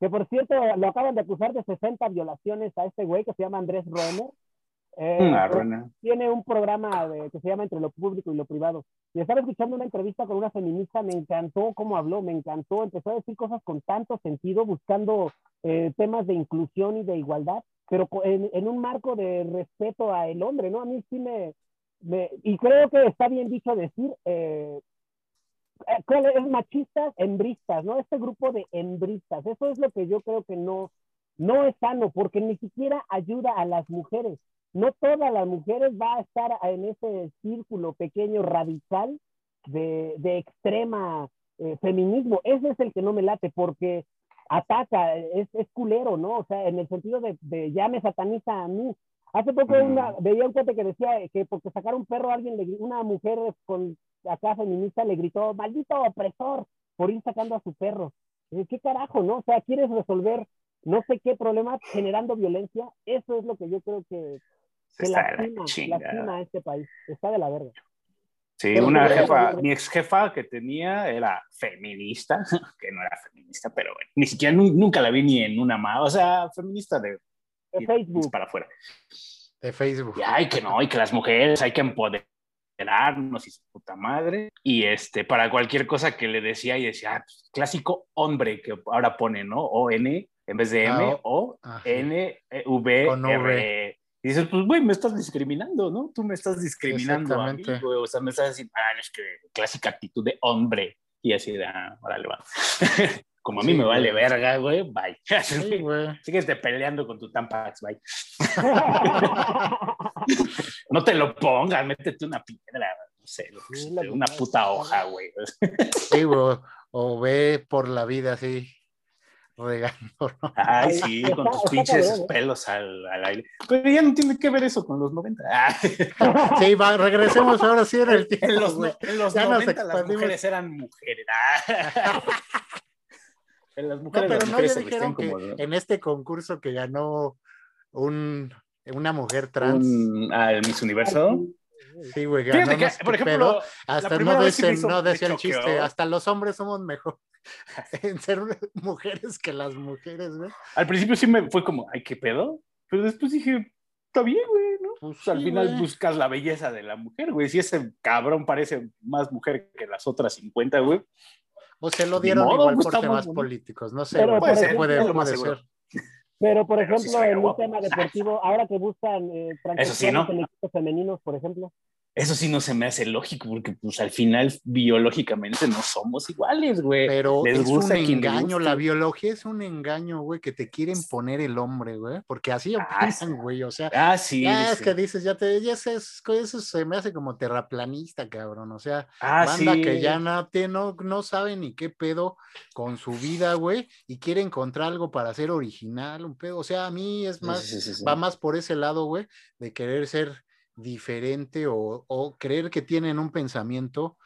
que por cierto lo acaban de acusar de 60 violaciones a este güey que se llama Andrés Roemer. Eh, ah, tiene un programa que se llama Entre lo Público y lo Privado. Y estaba escuchando una entrevista con una feminista, me encantó cómo habló, me encantó, empezó a decir cosas con tanto sentido, buscando eh, temas de inclusión y de igualdad, pero en, en, un marco de respeto al hombre, ¿no? A mí sí me, me y creo que está bien dicho decir, eh es machistas, hembristas, ¿no? Este grupo de hembristas, eso es lo que yo creo que no, no es sano, porque ni siquiera ayuda a las mujeres no todas las mujeres va a estar en ese círculo pequeño radical de, de extrema eh, feminismo. Ese es el que no me late porque ataca, es, es culero, ¿no? O sea, en el sentido de ya me sataniza a mí. Hace poco una, veía un cuate que decía que porque sacar un perro a alguien, le, una mujer con acá feminista le gritó, maldito opresor, por ir sacando a su perro. ¿Qué carajo, no? O sea, ¿quieres resolver no sé qué problema generando violencia? Eso es lo que yo creo que, Está la este país. Está de la verga. Sí, una jefa, mi ex jefa que tenía era feminista, que no era feminista, pero bueno, ni siquiera nunca la vi ni en una más, o sea, feminista de, Facebook. Para afuera. De Facebook. Y hay que no, y que las mujeres hay que empoderarnos y su puta madre. Y este, para cualquier cosa que le decía y decía, ah, pues, clásico hombre que ahora pone, ¿no? O-N en vez de M, ah, O, N, V, R. Y dices, pues, güey, me estás discriminando, ¿no? Tú me estás discriminando a mí, güey. O sea, me estás diciendo, ah, es que clásica actitud de hombre. Y así de, ah, órale, va. Como a mí me vale verga, güey, bye. Sí, güey. Sigues peleando con tu Tampax, bye. no te lo pongas, métete una piedra, no sé, una puta hoja, güey. sí, güey. O ve por la vida así regando, ¿no? Ay, sí, con tus pinches pelos al, al, aire. Pero ya no tiene que ver eso con los 90. Sí, va, regresemos ahora sí en el tiempo. En los, en los 90 las mujeres eran mujeres. En las mujeres, no, pero las mujeres no, se dijeron que como... en este concurso que ganó un, una mujer trans. Un, ¿Al Miss Universo? Sí, güey. Fíjate que, por ejemplo, hasta no, decían, no decía el chiste, hasta los hombres somos mejor en ser mujeres que las mujeres, güey. Al principio sí me fue como, ay, qué pedo. Pero después dije, está bien, güey, ¿no? Pues al final buscas la belleza de la mujer, güey. Si ese cabrón parece más mujer que las otras 50, güey. O se lo dieron igual por temas políticos, no sé, puede, ser, puede, puede ser. Pero, por ejemplo, en un tema deportivo, ahora que buscan eh, sí, ¿no? en equipos femeninos, por ejemplo. Eso sí no se me hace lógico, porque pues al final biológicamente no somos iguales, güey. Pero es un engaño, la biología es un engaño, güey, que te quieren poner el hombre, güey, porque así ah, opinan, güey, o sea. Ah, sí. Ya es que dices, ya te, ya es, eso se me hace como terraplanista, cabrón, o sea, ah, banda que ya no, no, no sabe ni qué pedo con su vida, güey, y quiere encontrar algo para ser original, un pedo, o sea, a mí es más, va más por ese lado, güey, de querer ser diferente o, creer que tienen un pensamiento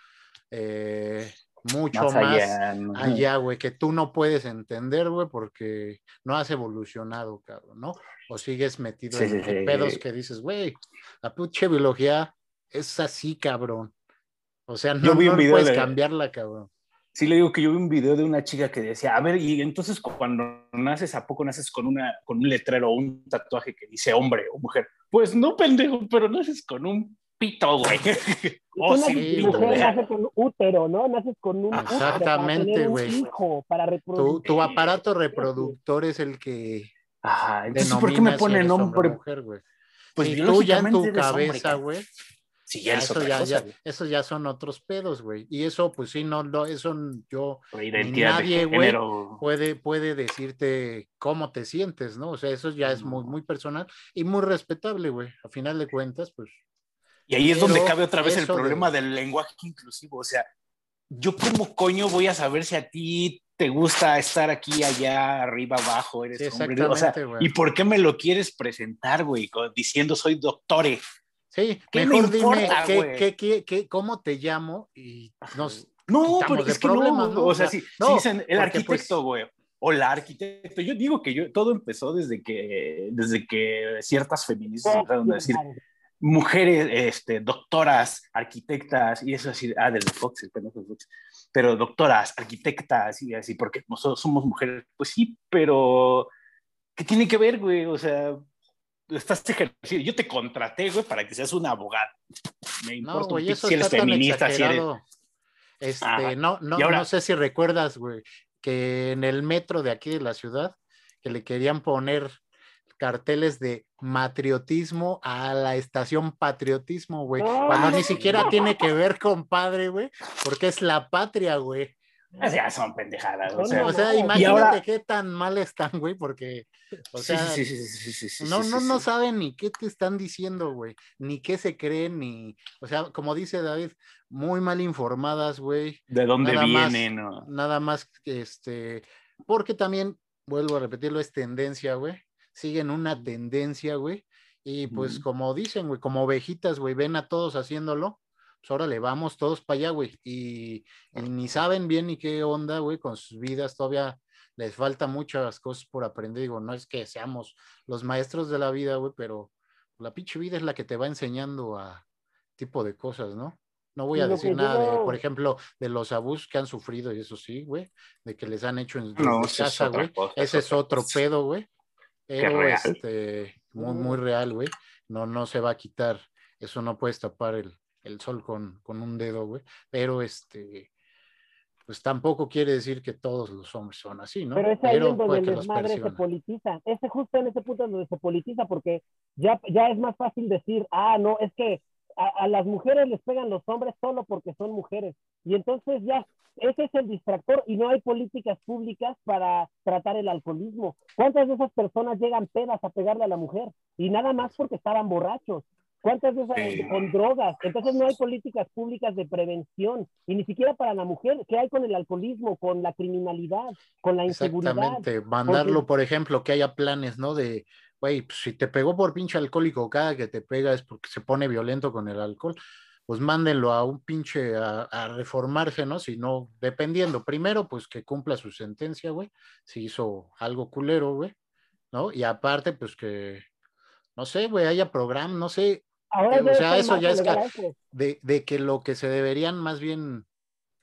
eh, mucho más, allá, güey, que tú no puedes entender, güey, porque no has evolucionado, cabrón, ¿no? O sigues metido en, pedos que dices, güey, la pucha biología es así, cabrón. O sea, no, no puedes cambiarla, cabrón. Sí, le digo que yo vi un video de una chica que decía, a ver, y entonces cuando naces, ¿a poco naces con, una, con un letrero o un tatuaje que dice hombre o mujer? Pues no, pendejo, pero naces con un pito, güey. oh, sí, mujer nace con útero, ¿no? Naces con un Exactamente, güey. Para tu, tu, aparato reproductor es el que. Ajá, entonces, ¿por qué me pone nombre? Mujer, güey. Pues y tú ya en tu cabeza, güey Sí, ya, eso, ya, ya, esos ya son otros pedos, güey. Y eso, pues sí, no, no eso yo, nadie, güey, puede, puede decirte cómo te sientes, ¿no? O sea, eso ya es muy, muy personal y muy respetable, güey. A final de cuentas, pues. Y ahí es donde cabe otra vez el problema del lenguaje inclusivo. O sea, yo como coño voy a saber si a ti te gusta estar aquí, allá, arriba, abajo, eres hombre. O sea, ¿y por qué me lo quieres presentar, güey? Diciendo soy doctore Sí, mejor dime qué, cómo te llamo y nos no, pero es que no, o sea, si, dicen el pues arquitecto, güey, o la arquitecto, yo digo que yo, todo empezó desde que, desde que ciertas feministas empezaron a decir, mujeres, este, doctoras, arquitectas, y eso así, ah, del Fox, el pendejo Fox, pero doctoras, arquitectas, y así, porque nosotros somos mujeres, pues sí, pero ¿qué tiene que ver, güey? O sea, estás ejerciendo, yo te contraté, güey, para que seas una abogada. Me importa no, si eres feminista, si eres... Este, no, no, no sé si recuerdas, güey, que en el metro de aquí de la ciudad, que le querían poner carteles de matriotismo a la estación patriotismo, güey. Cuando ni siquiera tiene que ver con padre, güey, porque es la patria, güey. Ya son pendejadas. O sea, o sea imagínate qué tan mal están, güey, porque, o sea, sí, sí, sí, no, no, no saben ni qué te están diciendo, güey, ni qué se creen, ni, o sea, como dice David, muy mal informadas, güey. ¿De dónde vienen? no? Nada más, este, porque también, vuelvo a repetirlo, es tendencia, güey siguen una tendencia, güey. Y pues como dicen, güey, como ovejitas, güey, ven a todos haciéndolo, pues ahora le vamos todos para allá, güey. Y, ni saben bien ni qué onda, güey, con sus vidas. Todavía les falta muchas cosas por aprender. Digo, no es que seamos los maestros de la vida, güey, pero la pinche vida es la que te va enseñando a tipo de cosas, ¿no? No voy a decir nada de, por ejemplo, de los abusos que han sufrido, y eso sí, güey, de que les han hecho en casa, güey. Ese es otro pedo, güey. Pero este, muy, muy real, güey. No, no se va a quitar. Eso no puedes tapar el, el sol con, con, un dedo, güey. Pero este, pues tampoco quiere decir que todos los hombres son así, ¿no? Pero es ahí donde el desmadre se politiza. Ese justo en ese punto donde se politiza, porque ya, ya es más fácil decir, ah, no, es que a, las mujeres les pegan los hombres solo porque son mujeres. Y entonces ya, ese es el distractor y no hay políticas públicas para tratar el alcoholismo. ¿Cuántas de esas personas llegan pedas a pegarle a la mujer? Y nada más porque estaban borrachos. ¿Cuántas esas con drogas? Entonces no hay políticas públicas de prevención y ni siquiera para la mujer. ¿Qué hay con el alcoholismo, con la criminalidad, con la inseguridad? Exactamente. Mandarlo, por ejemplo, que haya planes, ¿no? De güey, pues, si te pegó por pinche alcohólico, cada que te pega es porque se pone violento con el alcohol, pues mándenlo a un pinche a, reformarse, ¿no? Si no, dependiendo, primero, pues que cumpla su sentencia, güey, si hizo algo culero, güey, ¿no? Y aparte, pues que, no sé, güey, haya programa, no sé, eh, o sea, eso ya es de, de que lo que se deberían más bien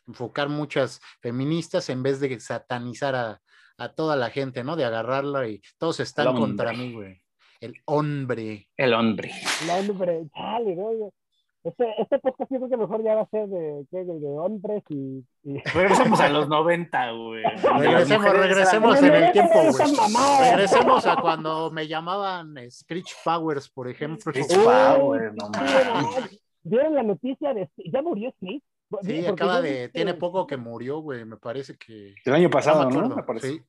enfocar muchas feministas en vez de satanizar a, a toda la gente, ¿no? De agarrarla y todos están contra mí, güey. El hombre. El hombre. El hombre, chale, güey. Este, este podcast yo creo que mejor ya va a ser de, de, de hombres y, Regresemos a los 90, güey. Regresemos, regresemos en el tiempo, güey. Regresemos a cuando me llamaban Screech Powers, por ejemplo. Screech Powers, no ¿Vieron la noticia de... ¿Ya murió Screech? Sí, acaba de, tiene poco que murió, güey, me parece que... El año pasado, ¿no? Me sí.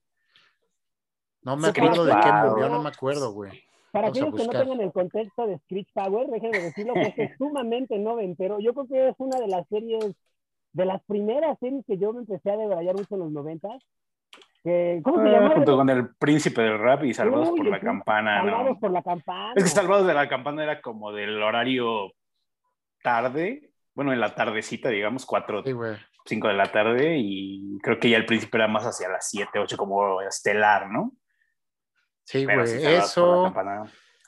No me acuerdo de qué murió, no me acuerdo, güey. Para aquellos que no tengan el contexto de Screech Power, déjenme decirlo que es sumamente noventero. Yo creo que es una de las series, de las primeras series que yo me empecé a debrayar mucho en los noventas. ¿Cómo se ah, llama? Junto con el príncipe del rap y Salvados por la Campana. Salvados por la Campana. Es que Salvados de la Campana era como del horario tarde bueno, en la tardecita, digamos, 4, 5 de la tarde, y creo que ya el principio era más hacia las 7, 8, como estelar, ¿no? Sí, güey, eso.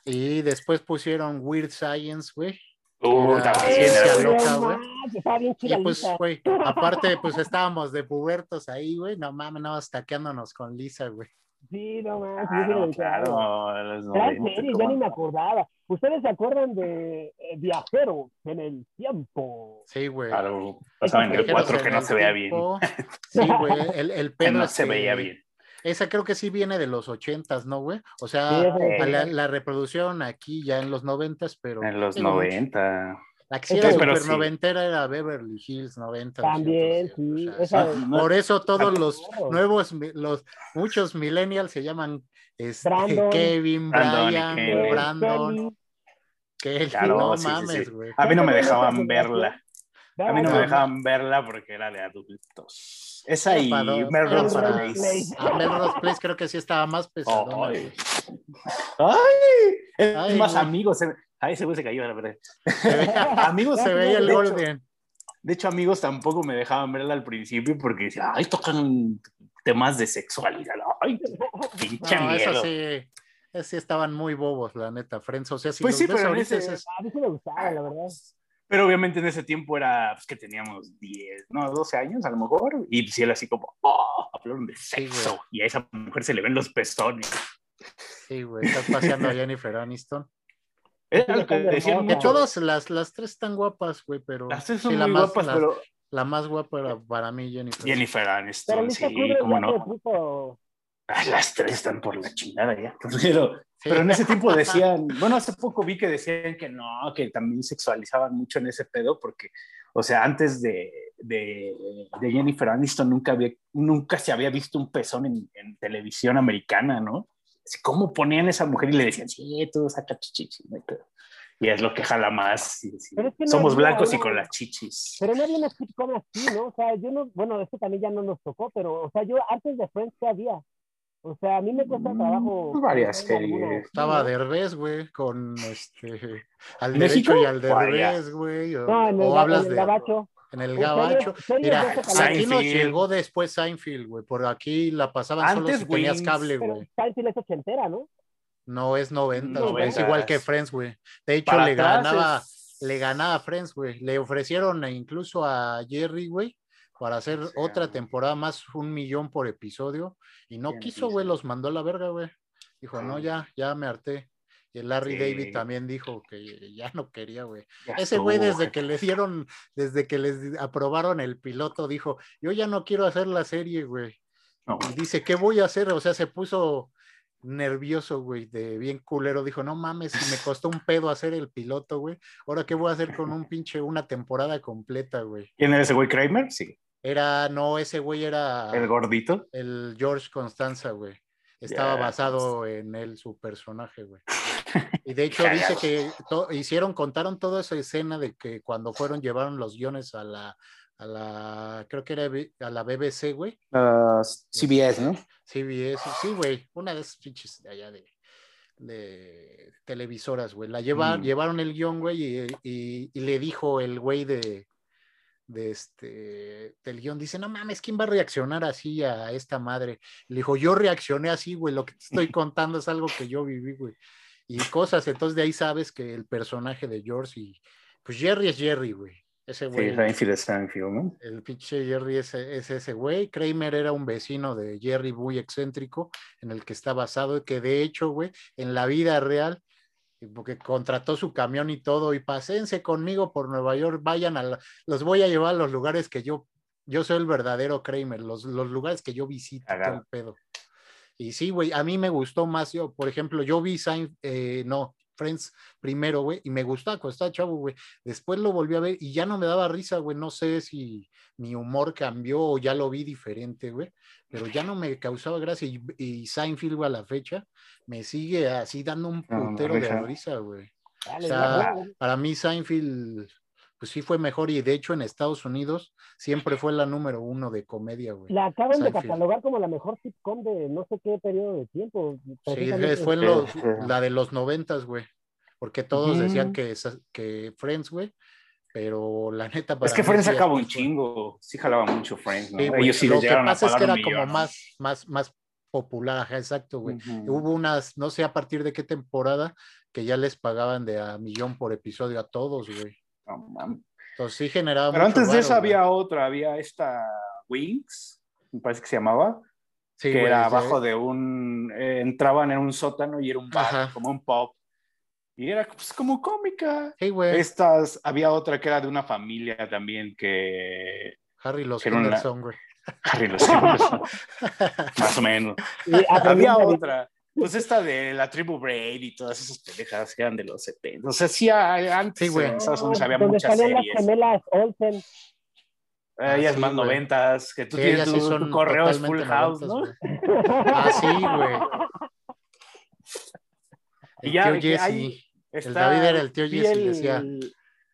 Y después pusieron Weird Science, güey. Uh, ciencia loca, güey. Y pues, güey, aparte, pues estábamos de pubertos ahí, güey. No mames, no, taqueándonos con Lisa, güey. Sí, no más. Ah, claro, serio, yo ni me acordaba. ¿Ustedes se acuerdan de eh, Viajeros en el Tiempo? Sí, güey. Claro, pasaban en el 4 que no se veía bien. Sí, güey, el, el pedo no se veía bien. Esa creo que sí viene de los ochentas, ¿no, güey? O sea, la, la, reproducción aquí ya en los noventas, pero... En los noventa. La que sí era super noventera era Beverly Hills 90. También, sí. por eso todos los nuevos, los muchos millennials se llaman este, Kevin, Brian, Brandon. Que no mames, güey. A mí no me dejaban verla. A mí no me dejaban verla porque era de adultos. Esa y Melrose Place. Ah, Melrose Place creo que sí estaba más pesado. Ay, ay, es más amigos. Ay, ese güey se cayó, la verdad. amigos se veía el orden. De hecho, amigos tampoco me dejaban verla al principio porque decían, ay, tocan temas de sexualidad. Ay, pinche no, miedo. Eso sí, sí estaban muy bobos, la neta, Friends. O sea, si pues sí, pero ese... A mí sí me gustaba, la verdad. Pero obviamente en ese tiempo era pues, que teníamos 10, no, 12 años a lo mejor. Y si él así como, oh, hablaron de sexo. y a esa mujer se le ven los pezones. Sí, güey, estás paseando a Jennifer Aniston. que todas las, las tres están guapas, güey, pero. Las tres son muy más, guapas, pero. La más guapa era para mí Jennifer. Jennifer Aniston, sí, cómo no. Ah, las tres están por la chingada ya. Pero, pero en ese tiempo decían, bueno, hace poco vi que decían que no, que también sexualizaban mucho en ese pedo, porque, o sea, antes de, de, de Jennifer Aniston nunca, había, nunca se había visto un pezón en, en televisión americana, ¿no? cómo ponían a esa mujer y le decían, sí, tú saca chichis, Y es lo que jala más. Somos blancos y con las chichis. Pero no había una sitcom así, ¿no? O sea, yo no, bueno, esto también ya no nos tocó, pero, o sea, yo antes de Friends, ¿qué había? O sea, a mí me cuesta trabajo. Mm, varias series. Estaba Derbez, güey, con este. Al derecho y al Derbez, güey. O, no, en el, hablas en el gabacho en el Gabacho. Mira, aquí nos llegó después Seinfeld, güey. Por aquí la pasaban Antes, solo si tenías cable, güey. Seinfeld es ochentera, ¿no? No, es 90, güey. Es igual que Friends, güey. De hecho, le ganaba, le ganaba a Friends, güey. Le ofrecieron incluso a Jerry, güey, para hacer otra temporada más un millón por episodio. Y no quiso, güey, los mandó a la verga, güey. Dijo, no, ya, ya me harté. Y el Larry David también dijo que ya no quería, güey. Ese güey desde que le dieron, desde que les aprobaron el piloto, dijo, yo ya no quiero hacer la serie, güey. Y dice, ¿qué voy a hacer? O sea, se puso nervioso, güey, de bien culero. Dijo, no mames, me costó un pedo hacer el piloto, güey. Ahora, ¿qué voy a hacer con un pinche, una temporada completa, güey? ¿Quién era ese güey, Kramer? Sí. Era, no, ese güey era... ¿El gordito? El George Constanza, güey. Estaba basado en él, su personaje, güey. Y de hecho dice que hicieron, contaron toda esa escena de que cuando fueron, llevaron los guiones a la, a la, creo que era a la BBC, güey. CBS, ¿no? CBS, sí, güey, una de esas pinches de allá de, de televisoras, güey. La lleva, mm. llevaron el guion, güey, y, y, le dijo el güey de, de este, del guion, dice, no mames, ¿quién va a reaccionar así a esta madre? Le dijo, yo reaccioné así, güey, lo que te estoy contando es algo que yo viví, güey. Y cosas, entonces de ahí sabes que el personaje de George y, pues Jerry es Jerry, güey. Ese güey. ¿no? El pinche Jerry es, es, ese güey. Kramer era un vecino de Jerry muy excéntrico, en el que está basado, que de hecho, güey, en la vida real, porque contrató su camión y todo, y pasense conmigo por Nueva York, vayan a, los voy a llevar a los lugares que yo, yo soy el verdadero Kramer, los, los lugares que yo visito, todo el pedo. Y sí, güey, a mí me gustó más, yo, por ejemplo, yo vi Saint, eh, no, Friends primero, güey, y me gustaba cuando estaba chavo, güey. Después lo volví a ver y ya no me daba risa, güey. No sé si mi humor cambió o ya lo vi diferente, güey. Pero ya no me causaba gracia. Y, y Seinfeld, a la fecha, me sigue así dando un puntero de risa, güey. O sea, para mí Seinfeld pues sí fue mejor y de hecho en Estados Unidos siempre fue la número uno de comedia, güey. La acaban de catalogar como la mejor sitcom de no sé qué periodo de tiempo. Sí, fue la de los noventas, güey, porque todos decían que, que Friends, güey, pero la neta para Es que Friends acabó un chingo, sí jalaba mucho Friends, ¿no? Ellos sí lo que pasa es que era como más, más, más popular, exacto, güey. Hubo unas, no sé a partir de qué temporada, que ya les pagaban de a millón por episodio a todos, güey. Entonces sí generaba. Pero antes de eso había otra, había esta Wings, me parece que se llamaba, que era abajo de un. Eh, entraban en un sótano y era un bar, como un pop. Y era pues, como cómica. Estas, había otra que era de una familia también que. Harry los Henderson, güey. Harry los Henderson. Más o menos. había otra pues esta de la tribu Braid y todas esas pendejadas que eran de los 70. O sea, sí, antes sí, güey. en Estados Unidos había muchas series. las gemelas Olsen. Ah, ellas más noventas, que tú tienes tu, tu, correo es Full House, ¿no? ah, sí, güey. Y ya, tío Jesse. Está, el David era el tío Jesse, decía.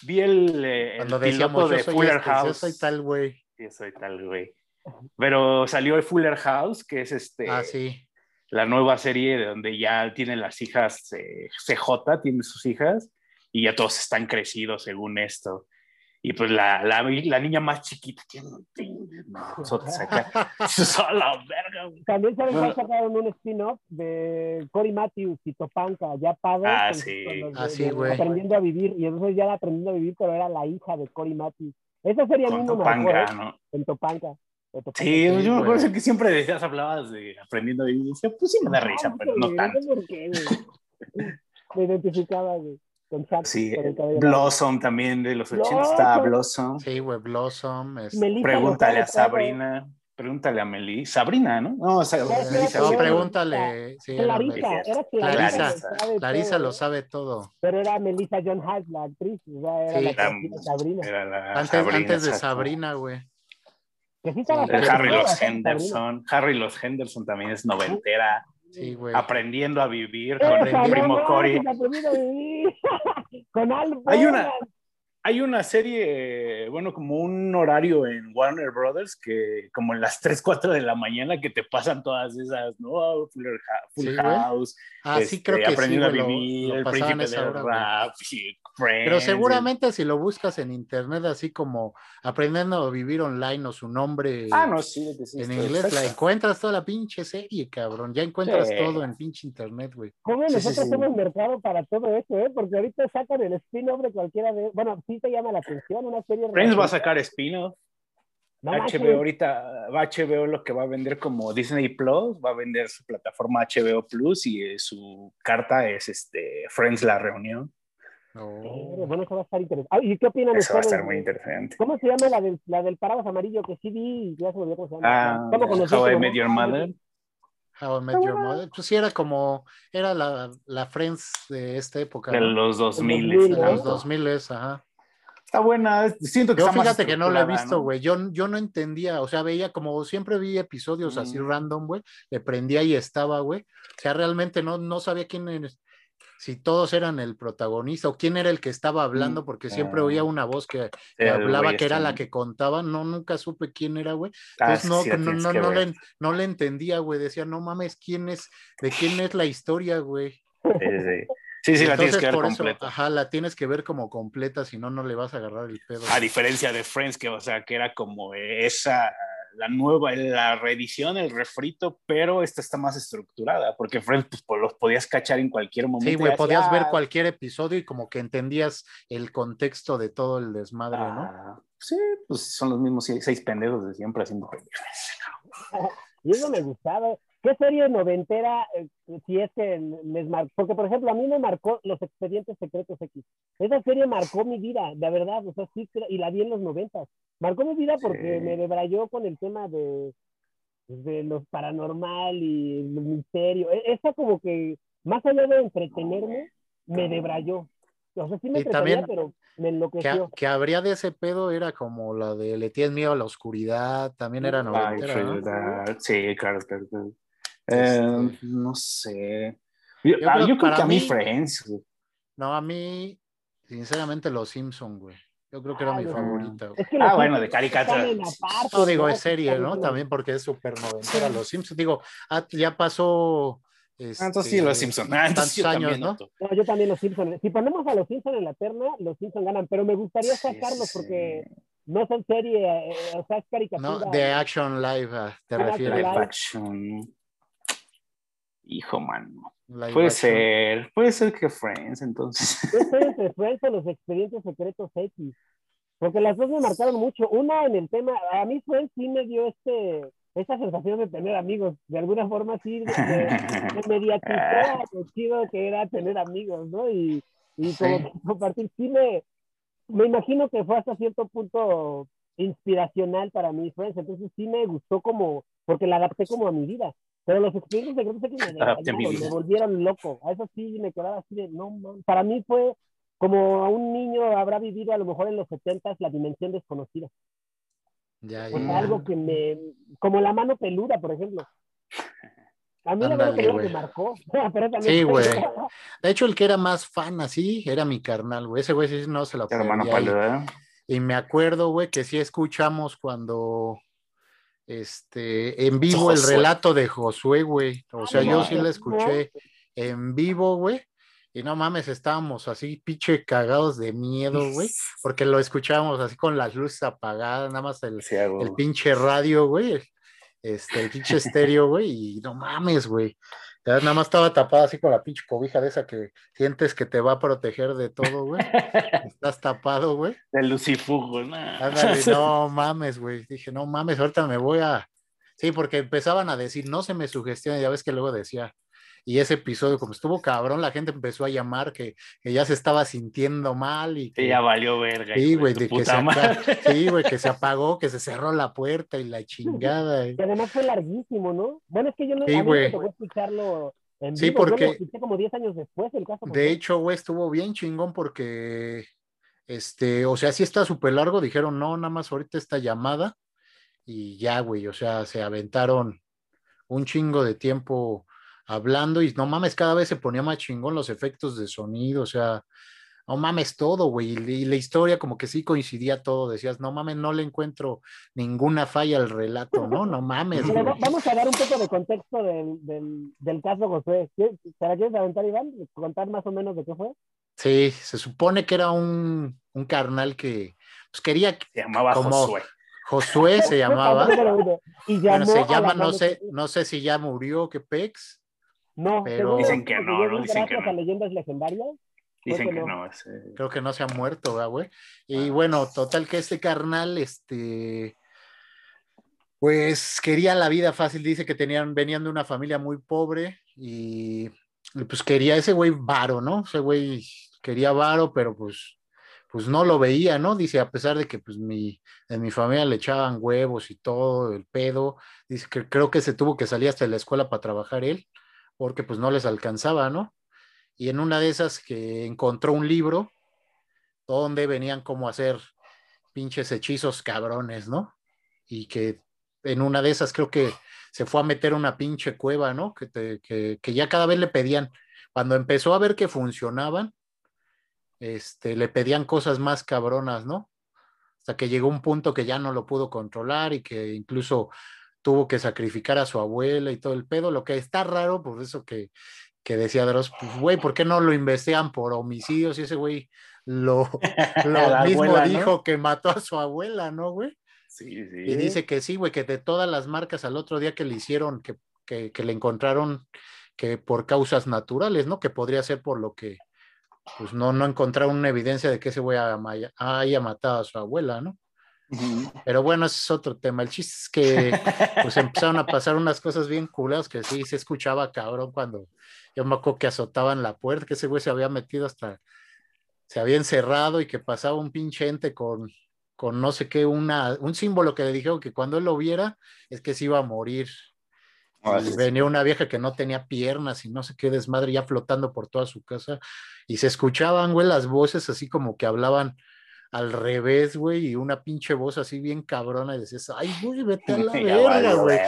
Vi el, eh, Cuando el piloto de Fuller House. Yo soy tal, güey. Yo soy tal, güey. Pero salió el Fuller House, que es este. Ah, sí. La nueva serie de donde ya tienen las hijas, eh, CJ tiene sus hijas, y ya todos están crecidos según esto. Y pues la, la, la niña más chiquita tiene un acá. verga. También se bueno. sacaron un spin-off de Cory Matthews y Topanka, ya padre. Ah, sí. ah, sí, güey. Aprendiendo a vivir. Y entonces ya aprendiendo a vivir, pero era la hija de Cory Matthews. Esa sería mi Topanga, ¿eh? ¿no? En Topanka. Sí, yo me acuerdo que siempre decías, hablabas de aprendiendo. Y decía, pues sí me da risa, pero no tanto. ¿Por qué, me identificaba, güey. Sí, Blossom también de los 80 está Blossom. Sí, güey, Blossom. Pregúntale a Sabrina. Pregúntale a Meli. Sabrina, ¿no? No, no pregúntale. Sí, Clarisa, era Clarisa. Clarisa, lo sabe todo. Pero era Melissa John Hart, la actriz. era sí, la Sabrina. Era la antes, Sabrina, antes de Sabrina, güey. Harry los Henderson. Harry los Henderson también es noventera. Sí, güey. Aprendiendo a vivir con el primo Cory. con Hay una, hay una serie, bueno, como un horario en Warner Brothers que como en las 3, 4 de la mañana que te pasan todas esas, ¿no? Full, House, ah, sí, creo este, que aprendiendo sí, a vivir, el príncipe del rap, Pero seguramente si lo buscas en internet así como aprendiendo a vivir online o su nombre ah, no, sí, en inglés, la encuentras toda la pinche serie, cabrón. Ya encuentras todo en pinche internet, güey. ¿Cómo nosotros tenemos mercado para todo eso, eh? Porque ahorita sacan el spin-off de cualquiera de... Bueno, sí te llama la atención una serie... Friends va a sacar spin-off. HBO ahorita, HBO lo que va a vender como Disney Plus, va a vender su plataforma HBO Plus y eh, su carta es este Friends La Reunión. Oh. Bueno, eso va a estar interesante. Ah, ¿Y qué opinan eso va a estar muy interesante. ¿Cómo se llama la del, la del paraguas amarillo que sí vi? Ya se me olvidó cómo se llama. Ah, ¿Cómo How I Met Your Mother. How I Met Your Mother. Pues sí, era como, era la, la Friends de esta época. De los 2000. De los 2000, ajá. Está buena, siento que yo está fíjate que no la he visto, güey. Yo, yo no entendía, o sea, veía como siempre vi episodios así mm. random, güey. Le prendía y estaba, güey. O sea, realmente no, no sabía quién es, si todos eran el protagonista o quién era el que estaba hablando, mm, porque siempre oía una voz que, hablaba que era la que contaba. No, nunca supe quién era, güey. Ah, Entonces no, no, no, no, le, no le entendía, güey. Decía, no mames, ¿quién es? ¿De quién es la historia, güey? Sí, sí. Sí, sí, la tienes que ver completa. Ajá, la tienes que ver como completa, si no, no le vas a agarrar el pedo. A diferencia de Friends, que, o sea, que era como esa, la nueva, la reedición, el refrito, pero esta está más estructurada, porque Friends, pues, pues los podías cachar en cualquier momento. Sí, güey, podías ver cualquier episodio y como que entendías el contexto de todo el desmadre, ¿no? Ah, sí, pues son los mismos seis, pendejos de siempre haciendo Y eso me gustaba. ¿Qué serie noventera, eh, si es que les marcó? Porque, por ejemplo, a mí me marcó Los Expedientes Secretos X. Esa serie marcó mi vida, de verdad, o sea, sí, y la vi en los noventas. Marcó mi vida porque me debrayó con el tema de, de los paranormal y el misterio. E, esa como que, más allá de entretenerme, me debrayó. O sea, sí me también pero. Que, que, habría de ese pedo era como la de Le tienes miedo a la oscuridad, también era noventera, ¿no? Sí, claro, claro, claro. Eh, no sé. Yo, ah, creo, que a mí Friends. No, a mí, sinceramente, Los Simpson, güey. Yo creo que era mi favorita. ah, bueno, de caricatura. No, digo, es serie, ¿no? También porque es súper noventera. Los Simpsons, digo, ah, ya pasó. Este, entonces sí, los Simpsons. Ah, tantos años, ¿no? ¿no? Yo también los Simpsons. Si ponemos a los Simpsons en la terna, los Simpsons ganan, pero me gustaría sacarlos porque no son serie, eh, o sea, es caricatura. No, de Action Live, te refieres. Action. Hijo, mano. puede ser, puede ser que Friends, entonces. Puede ser Friends o los expedientes secretos X. Porque las dos me marcaron mucho. Una en el tema, a mí Friends sí me dio este, esta sensación de tener amigos. De alguna forma sí me, me mediatizó lo chido que era tener amigos, ¿no? Y, y como compartir, sí me, me imagino que fue hasta cierto punto inspiracional para mí Friends. Entonces sí me gustó como, porque la adapté como a mi vida. Pero los expedientes secretos que me, me volvieron loco. A eso sí me quedaba así de, no, man. Para mí fue como a un niño habrá vivido a lo mejor en los 70 la dimensión desconocida. Ya, ya. algo que me, como la mano peluda, por ejemplo. A mí la mano peluda me marcó. sí, güey. De hecho, el que era más fan así era mi carnal, güey. Ese güey sí no se lo podía. Y me acuerdo, güey, que sí escuchamos cuando este, en vivo el relato de Josué, güey. O sea, yo sí la escuché en vivo, güey. Y no mames, estábamos así, pinche cagados de miedo, güey, porque lo escuchábamos así con las luces apagadas, nada más el, el pinche radio, güey, este, el pinche estéreo, güey, y no mames, güey. Nada más estaba tapada así con la pinche cobija de esa que sientes que te va a proteger de todo, güey. Estás tapado, güey. De lucifugo, ¿no? no mames, güey. Dije, no mames, ahorita me voy a. Sí, porque empezaban a decir, no se me sugestiona, ya ves que luego decía, y ese episodio, como estuvo cabrón, la gente empezó a llamar que, que ya se estaba sintiendo mal y que ya valió verga. Sí, güey, que, se, sí, güey, que se apagó, que se cerró la puerta y la chingada. Y además fue larguísimo, ¿no? Bueno, es que yo no sí, me tocó escucharlo en sí, porque lo escuché como 10 años después el caso. De hecho, güey, estuvo bien chingón porque, este, o sea, sí está súper largo, dijeron, no, nada más ahorita esta llamada y ya, güey, o sea, se aventaron un chingo de tiempo hablando y no mames, cada vez se ponía más chingón los efectos de sonido, o sea, no mames todo, güey, y la historia como que sí coincidía todo, decías, no mames, no le encuentro ninguna falla al relato, ¿no? No mames. vamos a dar un poco de contexto del, del, caso José. ¿Se la quieres aventar, Iván? ¿Contar más o menos de qué fue? Sí, se supone que era un, un carnal que pues, quería... Se llamaba como, Josué. Josué se llamaba. Y bueno, se llama, no sé, no sé si ya murió, que Pex. No, pero dicen que no, no dicen que no. leyendas legendarias. Dicen que no. Creo que no se ha muerto, güey. Y bueno, total que este carnal, este, pues quería la vida fácil, dice que tenían, venían de una familia muy pobre y, pues quería ese güey varo, ¿no? Ese güey quería varo, pero pues, pues no lo veía, ¿no? Dice, a pesar de que pues mi, en mi familia le echaban huevos y todo, el pedo, dice que creo que se tuvo que salir hasta la escuela para trabajar él porque pues no les alcanzaba, ¿no? Y en una de esas que encontró un libro donde venían como a hacer pinches hechizos cabrones, ¿no? Y que en una de esas creo que se fue a meter una pinche cueva, ¿no? Que, que, ya cada vez le pedían, cuando empezó a ver que funcionaban, este, le pedían cosas más cabronas, ¿no? Hasta que llegó un punto que ya no lo pudo controlar y que incluso tuvo que sacrificar a su abuela y todo el pedo, lo que está raro, por eso que, que decía Dross, pues güey, ¿por qué no lo investigan por homicidios? Y ese güey lo, lo mismo dijo que mató a su abuela, ¿no, güey? Sí, sí. Y dice que sí, güey, que de todas las marcas al otro día que le hicieron, que, que, que le encontraron que por causas naturales, ¿no? Que podría ser por lo que, pues no, no encontraron una evidencia de que ese güey haya matado a su abuela, ¿no? Pero bueno, ese es otro tema. El chiste es que pues empezaron a pasar unas cosas bien culas que sí se escuchaba cabrón cuando yo me acuerdo que azotaban la puerta, que ese güey se había metido hasta, se había encerrado y que pasaba un pinche ente con, con no sé qué, una, un símbolo que le dijeron que cuando él lo viera es que se iba a morir. Ah, venía una vieja que no tenía piernas y no sé qué desmadre ya flotando por toda su casa y se escuchaban, güey, las voces así como que hablaban al revés, güey, y una pinche voz así bien cabrona y decías, ay, güey, vete a la verga, güey.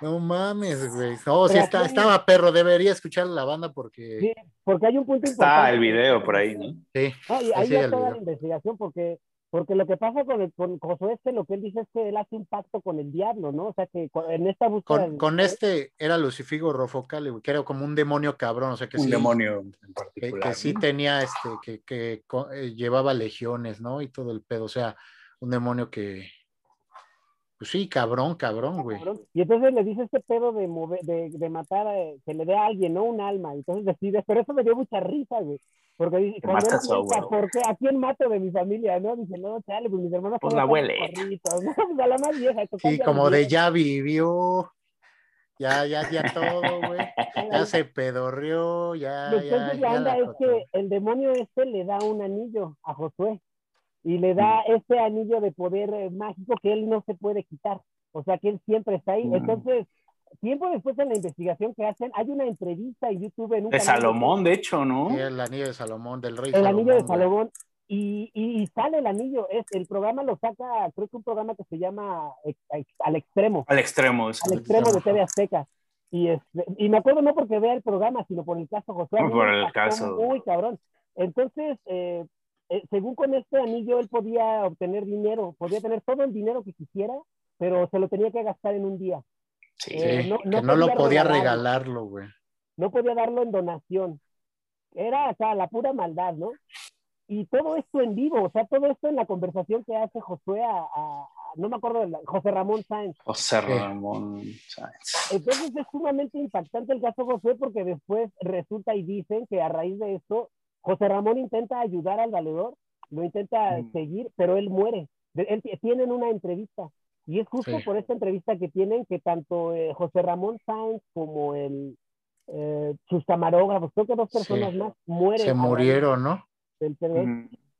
No mames, güey. No, sí está, estaba perro, debería escuchar la banda porque... Sí, porque hay un punto Está el video por ahí, ¿no? Sí. ahí está toda la investigación porque porque lo que pasa con, el, con Josué este, lo que él dice es que él hace un pacto con el diablo, ¿no? O sea, que en esta búsqueda... Con, este era Lucifigo Rofocale, que era como un demonio cabrón, o sea que un sí... demonio en particular. Que, sí tenía, este, que, que eh, llevaba legiones, ¿no? Y todo el pedo, o sea, un demonio que... Pues sí, cabrón, cabrón, güey. Y entonces le dice este pedo de, mover, de, de matar, a, que le dé a alguien, ¿no? Un alma. Entonces decide, pero eso me dio mucha risa, güey. Porque dice, cuando él ¿por qué? ¿A quién mato de mi familia? ¿No? Dice, no, chale, pues mis hermanos pues la abuela. ¿no? Pues a la más vieja. Sí, como de ya vivió, ya, ya, ya todo, güey. Ya se pedorrió, ya, Entonces ya. la onda es que el demonio este le da un anillo a Josué y le da mm. ese anillo de poder eh, mágico que él no se puede quitar. O sea, que él siempre está ahí. Mm. Entonces, tiempo después en la investigación que hacen, hay una entrevista en YouTube en un de Salomón, de hecho, ¿no? Sí, el anillo de Salomón, del rey. El anillo de Salomón. Y, y, sale el anillo, es, el programa lo saca, creo que un programa que se llama Al Extremo. Al Extremo, es Al Extremo de TV Azteca. Y, este, y me acuerdo no porque vea el programa, sino por el caso José. por el caso. Muy cabrón. Entonces, eh, eh, según con este anillo, él podía obtener dinero, podía tener todo el dinero que quisiera pero se lo tenía que gastar en un día. Sí, eh, no, que no lo podía regalarlo, güey. No podía darlo en donación. Era, o sea, la pura maldad, ¿no? Y todo esto en vivo, o sea, todo esto en la conversación que hace Josué a, no me acuerdo, de José Ramón Sáenz. José Ramón Sáenz. Entonces es sumamente impactante el caso Josué porque después resulta y dicen que a raíz de esto, José Ramón intenta ayudar al valedor, lo intenta mm. seguir, pero él muere. Él, tienen una entrevista y es justo por esta entrevista que tienen que tanto eh, José Ramón Sáenz como el, eh, sus camarógrafos, creo que dos personas más mueren. Se murieron, ¿no?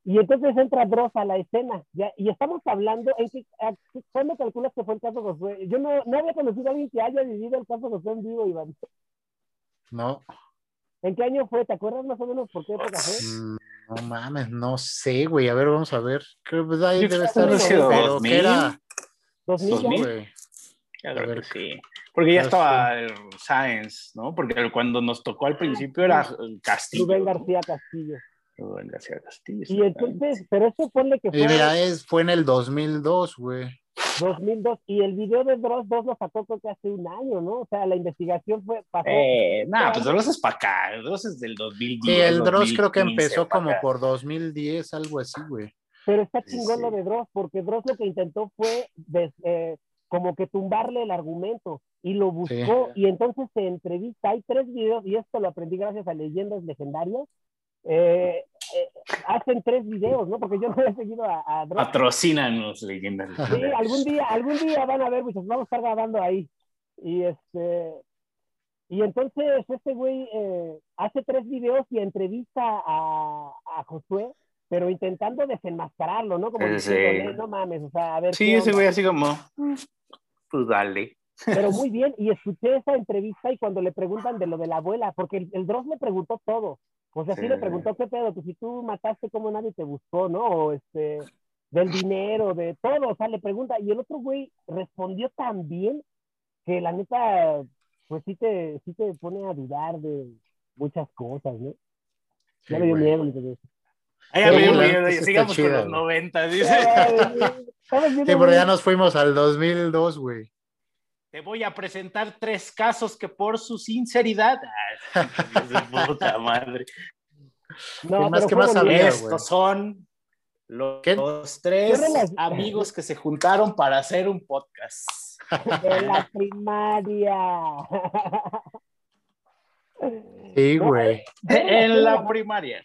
Y entonces entra Dross a la escena. Ya, y estamos hablando, en que, ¿cuándo calculas que fue el caso Josué? Yo no, no había conocido a alguien que haya vivido el caso Josué en vivo, Iván. No. ¿En qué año fue? ¿Te acuerdas más o menos por qué época fue? Mm, no mames, no sé, güey. A ver, vamos a ver. Creo que ahí debe estar. Pero ¿qué era? 2000. A ver, sí. Porque ya estaba el Science, ¿no? Porque cuando nos tocó al principio era Castillo. Rubén García Castillo. Rubén García Castillo. Y entonces, pero eso ponle que fue. mira, es, fue en el 2002, güey. 2002, y el video de Dross 2 lo sacó creo que hace un año, ¿no? O sea, la investigación fue. Pasó, eh, nada, pues Dross es para acá, Dross es del 2010. Sí, el Dross creo que empezó como por 2010, algo así, güey. Pero está chingón lo de Dross, porque Dross lo que intentó fue eh, como que tumbarle el argumento y lo buscó y entonces se entrevista. Hay tres videos y esto lo aprendí gracias a Leyendas Legendarias. Eh, eh, hacen tres videos, ¿no? Porque yo no he seguido a, a Patrocínanos Leyendas Legendarias. Sí, algún día, algún día van a ver, muchachos, vamos a estar grabando ahí. Y este y entonces este güey eh, hace tres videos y entrevista a, a Josué pero intentando desenmascararlo, ¿no? Como diciendo, no mames, o sea, a ver. Sí, ese güey así como, pues dale. Pero muy bien, y escuché esa entrevista y cuando le preguntan de lo de la abuela, porque el, el Dross le preguntó todo. O sea, sí. le preguntó qué pedo, que si tú mataste, como nadie te buscó, ¿no? O este, del dinero, de todo, o sea, le pregunta. Y el otro güey respondió tan bien que la neta, pues sí te, sí te pone a dudar de muchas cosas, ¿no? ya le dio miedo. Ay, a sigamos con los 90, dice. Sí, pero ya nos fuimos al 2002, güey. Te voy a presentar tres casos que por su sinceridad. puta madre. No, más que más había, Estos son los, tres amigos que se juntaron para hacer un podcast. De la primaria. Sí, güey. En la primaria.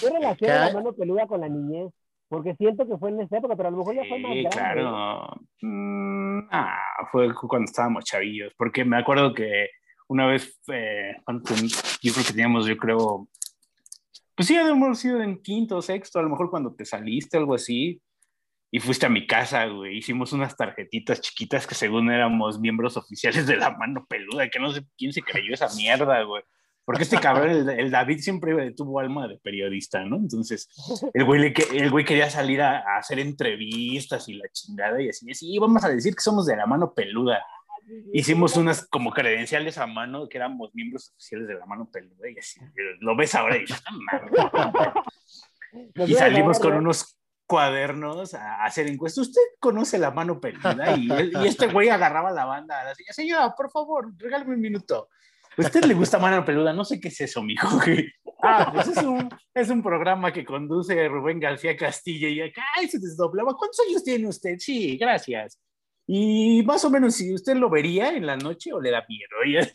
Yo relaciono la mano peluda con la niñez. Porque siento que fue en esa época, pero a lo mejor ya fue más grande. claro. Mm, ah, fue cuando estábamos chavillos. Porque me acuerdo que una vez, eh, yo creo que teníamos, yo creo, pues sí, habíamos sido en quinto o sexto, a lo mejor cuando te saliste, algo así, y fuiste a mi casa, güey. Hicimos unas tarjetitas chiquitas que según éramos miembros oficiales de la mano peluda, que no sé quién se creyó esa mierda, güey. Porque este cabrón, el, David siempre tuvo alma de periodista, ¿no? Entonces, el güey, el güey quería salir a, hacer entrevistas y la chingada y así, sí, vamos a decir que somos de la mano peluda. Hicimos unas como credenciales a mano, que éramos miembros oficiales de la mano peluda y así. Lo ves ahora y dices, Y salimos con unos cuadernos a hacer encuestas. ¿Usted conoce la mano peluda? Y, y este güey agarraba la banda. Decía, señora, por favor, regálame un minuto. ¿A usted le gusta Mano Peluda? No sé qué es eso, mijo. Ah, pues es un, es un programa que conduce Rubén García Castilla y acá se desdoblaba. ¿Cuántos años tiene usted? Sí, gracias. Y más o menos, si usted lo vería en la noche o le da miedo.